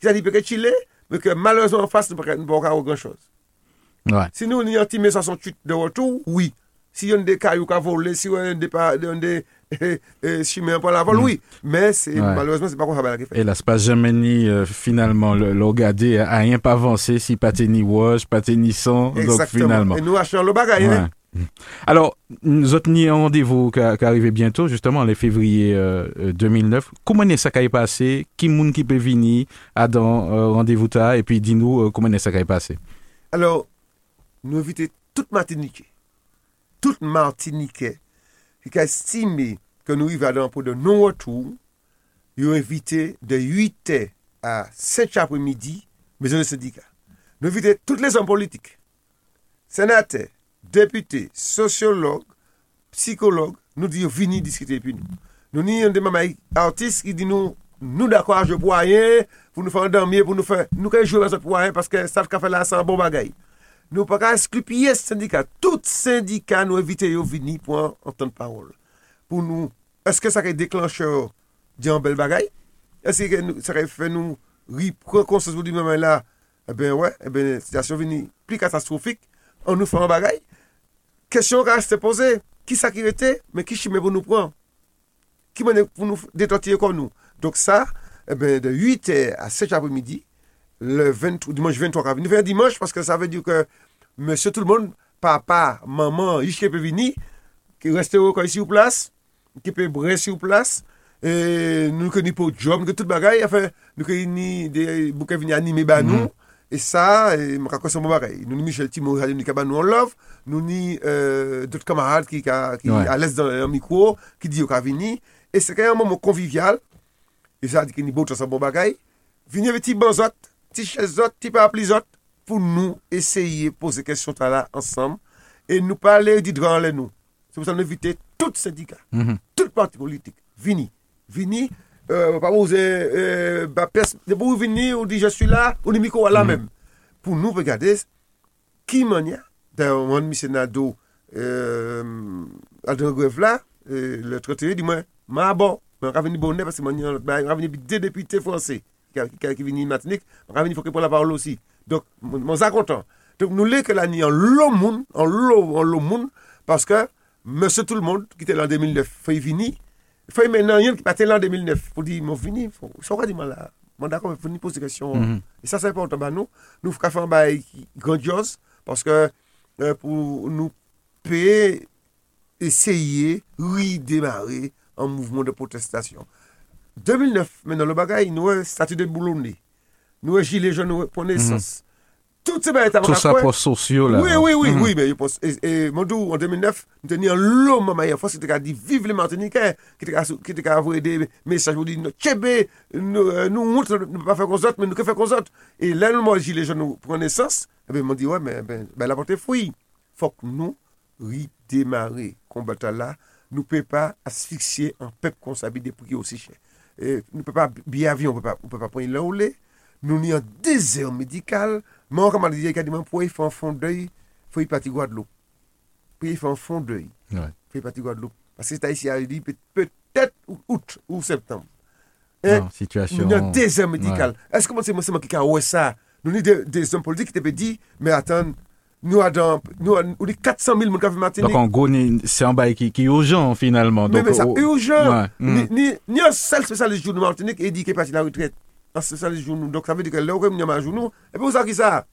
ki sa di peke chile, men ke malèzon an fas nou pa ka arrogant chose. Ouais. Si nou yon ti 68 de retour, oui. Si yon de kayou ka volé, si yon de pa, yon de *laughs* chimè an pa la vol, oui. Mais, c'est, Ouais. malheureusement, c'est pas sa bala ki fè. Et là, c'est pas jamais ni euh, finalement le, le regardé a rien pas avancé si pas ni wash, pas ni son, donc finalement. Et nou achan lo bagay, hein. *laughs* Alors, nous ni un rendez-vous qui qui arrive bientôt, justement, le février euh, euh, 2009. Comment est-ce que ça a passé? Qui moun qui peut venir à dans euh, rendez-vous et puis dis-nous euh, comment est-ce que ça a passé? Alors, nou evite tout Martinique, tout Martinique, ki ka estime ke nou ive adan pou de non-retour, yo evite de 8 à 7 après-midi, maison de syndicat. Nou evite tout les hommes politiques, sénateurs, depute, sociolog, psikolog, nou di yo vini diskite epi nou. Nou ni yon demama artist ki di nou, nou d'akwa je pou ayen, pou nou fè an damye, pou nou fè, nou kè jou vèzè pou ayen, paske saf ka fè la san bon bagay. Nou pa ka eskripiye syndika. Tout syndika nou evite yo vini pou an entente parol. Pou nou, eske sa kè deklanche yo diyan bel bagay? Eske sa kè fè nou ripren konsens pou di mèmen la, e ben wè, e eh ben, sitasyon vini pli katastrofik, an nou fè an bagay. Kèsyon ka se pose, ki sa ki rete, men ki chime pou nou pran. Ki mène pou nou detotye kon nou. Dok sa, eh ben, de 8 a 7 apremidi, le 23, dimanche 23 avril. Nou fè un dimanche, parce que ça veut dire que monsieur tout le monde, papa, maman, yichke pe vini, ki reste ou kon si ou plas, ki pe bre si ou plas, nou koni pou job, nou koni tout bagay, afe, nou koni bouke vini anime ba nou, mm -hmm. E sa, mrakos an mou barey. Nou ni Michel Timo, Halim Nikaba, nou an love. Nou ni euh, dot kamarad ki, ka, ki ouais. ales dan an mikwo, ki di yo ka vini. E se kaya an mou mou konvivyal. E sa di ki ni bout an sa mou bagay. Vini ave ti ban zot, ti ches zot, ti pa apli zot. Pou nou eseye pose kesyon ta la ansam. E nou pale di dran le nou. Se pou sa nou evite tout syndika, mm -hmm. tout parti politik. Vini, vini, Euh, pa mouze, euh, ba pes, debo ou vini, ou di je suis la, ou di miko wala mm. men. Pou nou pe gade, ki manya, da mwen mi senado euh, Adren Grev la, le troteye di mwen, ma bon, mwen raveni bonne, pasi mwen raveni bi de depute franse, ki vini matinik, mwen raveni fokè pou la parol osi. Donk, mwen sa kontan. Donk nou lè ke la ni an lò moun, an lò moun, paske, mèse tout l'monde, ki te l'an 2009, fè vini, Fè yon menan yon ki patè l'an 2009. Pou di, moun vini, sou kwa di man la, man dakon pou ni pose kèsyon. E sa se important ba nou. Nou fka fè an bay grandios, paske euh, pou nou pe eseye ridemare an mouvment de protestasyon. 2009, menan lo bagay, nou e statu de boulonne. Nou e gilet jaune, nou e ponesans. Pour. Tout ce bagage, Tout ça pour sociaux là. oui, oui, oui, Mhm. oui, mais je pense, et, et mon dou, en 2009, nous tenions l'homme, maman, il faut que tu dit vive les Martiniquais, qui te qui envoyé des messages pour dire, nous, tchébé, nous, euh, nous, nous ne pouvons pas faire qu'on autres, mais nous, que faire qu'on autres. Et là, nous, moi, gilet jaune, nous prenons naissance, et bien, ils m'ont dit, ouais, mais, ben, ben, la porte est fouille. Faut que nous, redémarrer, combattre là, nous ne pouvons pas asphyxier un peuple qu'on s'habille des prix aussi cher. Et nous ne pouvons pas, billet avion, Mais comme des gens pour y faire un fond d'œil, il faut y partir Guadeloupe. Pour faire un fond d'œil, Ouais. faut y partir Guadeloupe. Parce que c'est ici, il dit peut- peut-être août ou septembre. Hein? Non, situation. Nous n'y a un désert médical. Est-ce que moi, c'est moi, moi qui a ouais ça? Nous n'y des, des hommes politiques qui te dit, mais attends, nous avons nous, avons- nous, 400 000 personnes qui. Donc en gros, c'est un bail qui, qui est urgent finalement. Mais, Donc, mais ça, oh, urgent. Ni, mhm. ni, ni un seul spécialiste jour de Martinique et dit qu'il est parti la retraite. Donc ça veut dire que là, on a jour Et puis, vous savez qui ça?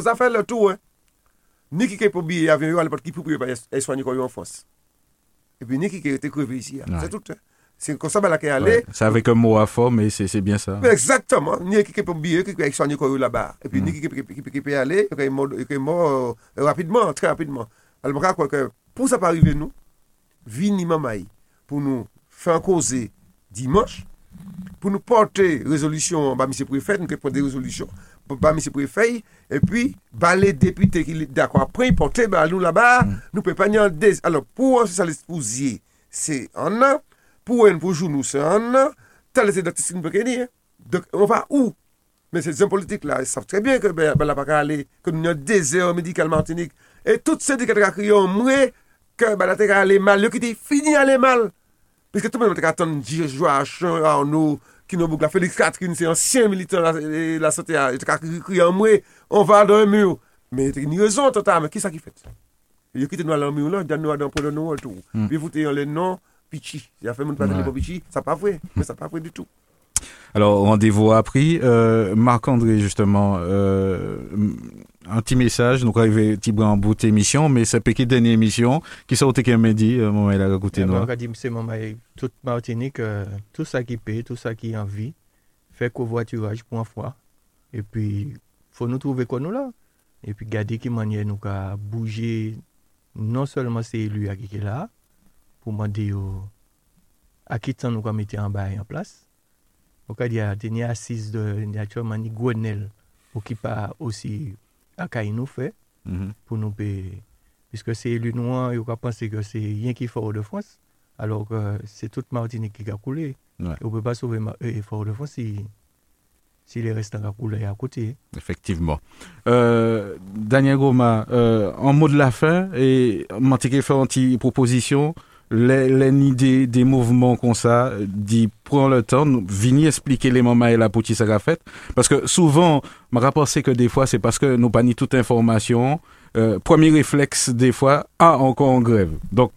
Ça fait le tour. Hein. Ni qui est pour billet avion à l'époque qui pour aller soigner en France. Et puis, ni qui crevé ici. hein. C'est tout. hein. C'est comme ça est C'est avec un mot à fort, mais c'est bien ça. Exactement. Ni qui est pour billet qui est soigné là-bas. Et puis, ni qui peut aller, qui est mort, est euh, rapidement, très rapidement. Alors, je crois que pour ça pas arriver, nous, vini mamaï pour nous faire causer dimanche, pou nou porte rezolusyon ba misye prefet, nou te porte rezolusyon ba misye prefet, e pi ba le depite ki d'akwa pre, porte ba nou la ba, mm. nou pe panyan dez. Alors, pou an se salis pou zye, se an an, pou en pou joun nou se an an, tal se dati sin peke ni. Dok, on va ou? Men se zon politik la, saf tre bien ke be la baka ale, ke nou nyon dezer medikal mantinik, e tout se dikat kakriyon mre, ke ba la te ka ale mal, yo ki te fini ale mal, Parce que tout le monde attend Joachim Arnaud, qui nous boucle, Félix Catherine, c'est ancien militant la, la santé, il crié en moi, on va dans un mur. Mais il y a une raison totale, mais qui ça qui fait? Il a quitté nous dans le mur là, il nous dans le nom et tout. Puis vous avez les noms, Pichi. Il a fait mon patron pour Pichi, ça pas vrai, mais ça pas vrai du tout. Alors, rendez-vous a pris. Euh, Marc-André, justement, euh, un petit message. Nous arrivons en bout d'émission, mais c'est petite dernière émission qui sort au midi, euh, moment il a écouté nous. C'est moment toute Martinique, euh, tout ça qui paye, tout ça qui en vie, fait covoiturage pour une fois. Et puis, faut nous trouver quoi nous là. Et puis, garder qui manière nous à bouger, non seulement c'est élu à qui est là, pour demander à qui temps nous mettre en bas en place au il y a des assises de naturellement Gwenel qui pas aussi à nous fait mm-hmm. pour nous payer puisque c'est élu noir et on penser que c'est rien qui fort de France alors que c'est toute Martinique qui a coulé ouais. on peut pas sauver euh, fort de France si si les restants a coulé à côté. Effectivement. Euh, Daniel Goma, euh, en mot de la fin, et Mantique fait une proposition les, des, mouvements comme ça, d'y prendre le temps, venir expliquer les moments et la petite ça fait. Parce que souvent, je rapport c'est que des fois, c'est parce que nous pas ni toute information. Euh, premier réflexe, des fois, ah, encore en grève. Donc,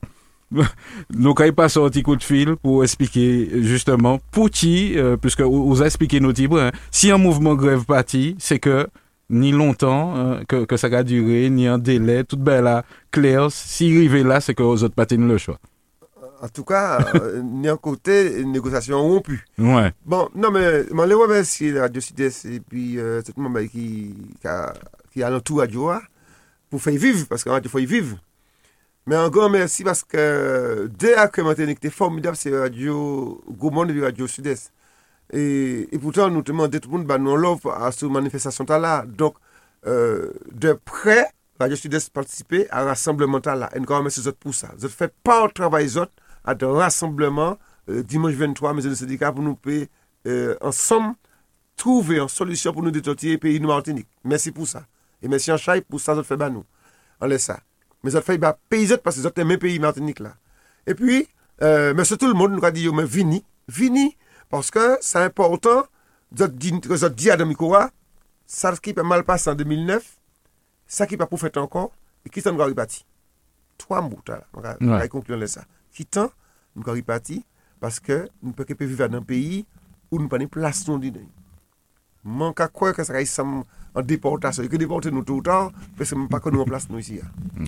*laughs* nous n'avons pas sorti coup de fil pour expliquer justement, petit, euh, puisque vous avez expliqué nos types, hein, si un mouvement grève parti, c'est que ni longtemps euh, que, que, ça va durer, ni un délai, tout bien là, clair. S'il arrive là, c'est que vous autres pas le choix en tout cas, euh, *laughs* ni un côté, une négociation rompue. Ouais. Bon, non, mais je les remercie, Radio Sud et puis euh, tout le monde qui, qui, a, qui a l'entour Radio hein, pour faire vivre, parce qu'en il faut y vivre. Mais un grand merci parce que dès que Martinique était formidable, c'est Radio Gourmand et Radio Sud-Est. Et, et, pourtant, nous demandons tout le monde, bah, nous l'offre à cette manifestation là. Donc, euh, de près, Radio Sud-Est participer à rassemblement là. Et nous remercions pour ça. Vous faites pas le travail autres at rassembleman euh, dimanche 23, mese euh, de sedika pou nou pe ansom trouve an solusyon pou nou detotye peyi nou Martinique. Mersi pou sa. E mersi an chay pou sa zot fe ba nou. An lè sa. Me zot fe ba peyi zot pase zot te men peyi Martinique la. E pi, mersi tout le monde nou ka di yo men vini. Vini, paske sa important zot di a Domikowa sa ki pe mal passe an 2009 sa ki pa pou fète ankon e ki sa nou ka ripati. Twa mouta. Mwen ka konkluyon lè sa. Nous sommes repartis parce que nous ne pouvons pas vivre dans un pays où nous n'avons pas de place. Nous manque à croire que ça va en déportation. Et que déporter nous tout le temps, parce que nous pas que nous en place nous ici. Hein.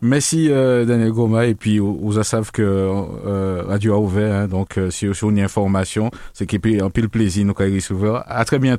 Merci euh, Daniel Goma et puis vous savez que euh, Radio a ouvert hein, donc euh, si vous avez une information c'est qui un peu le plaisir nous recevoir à très bientôt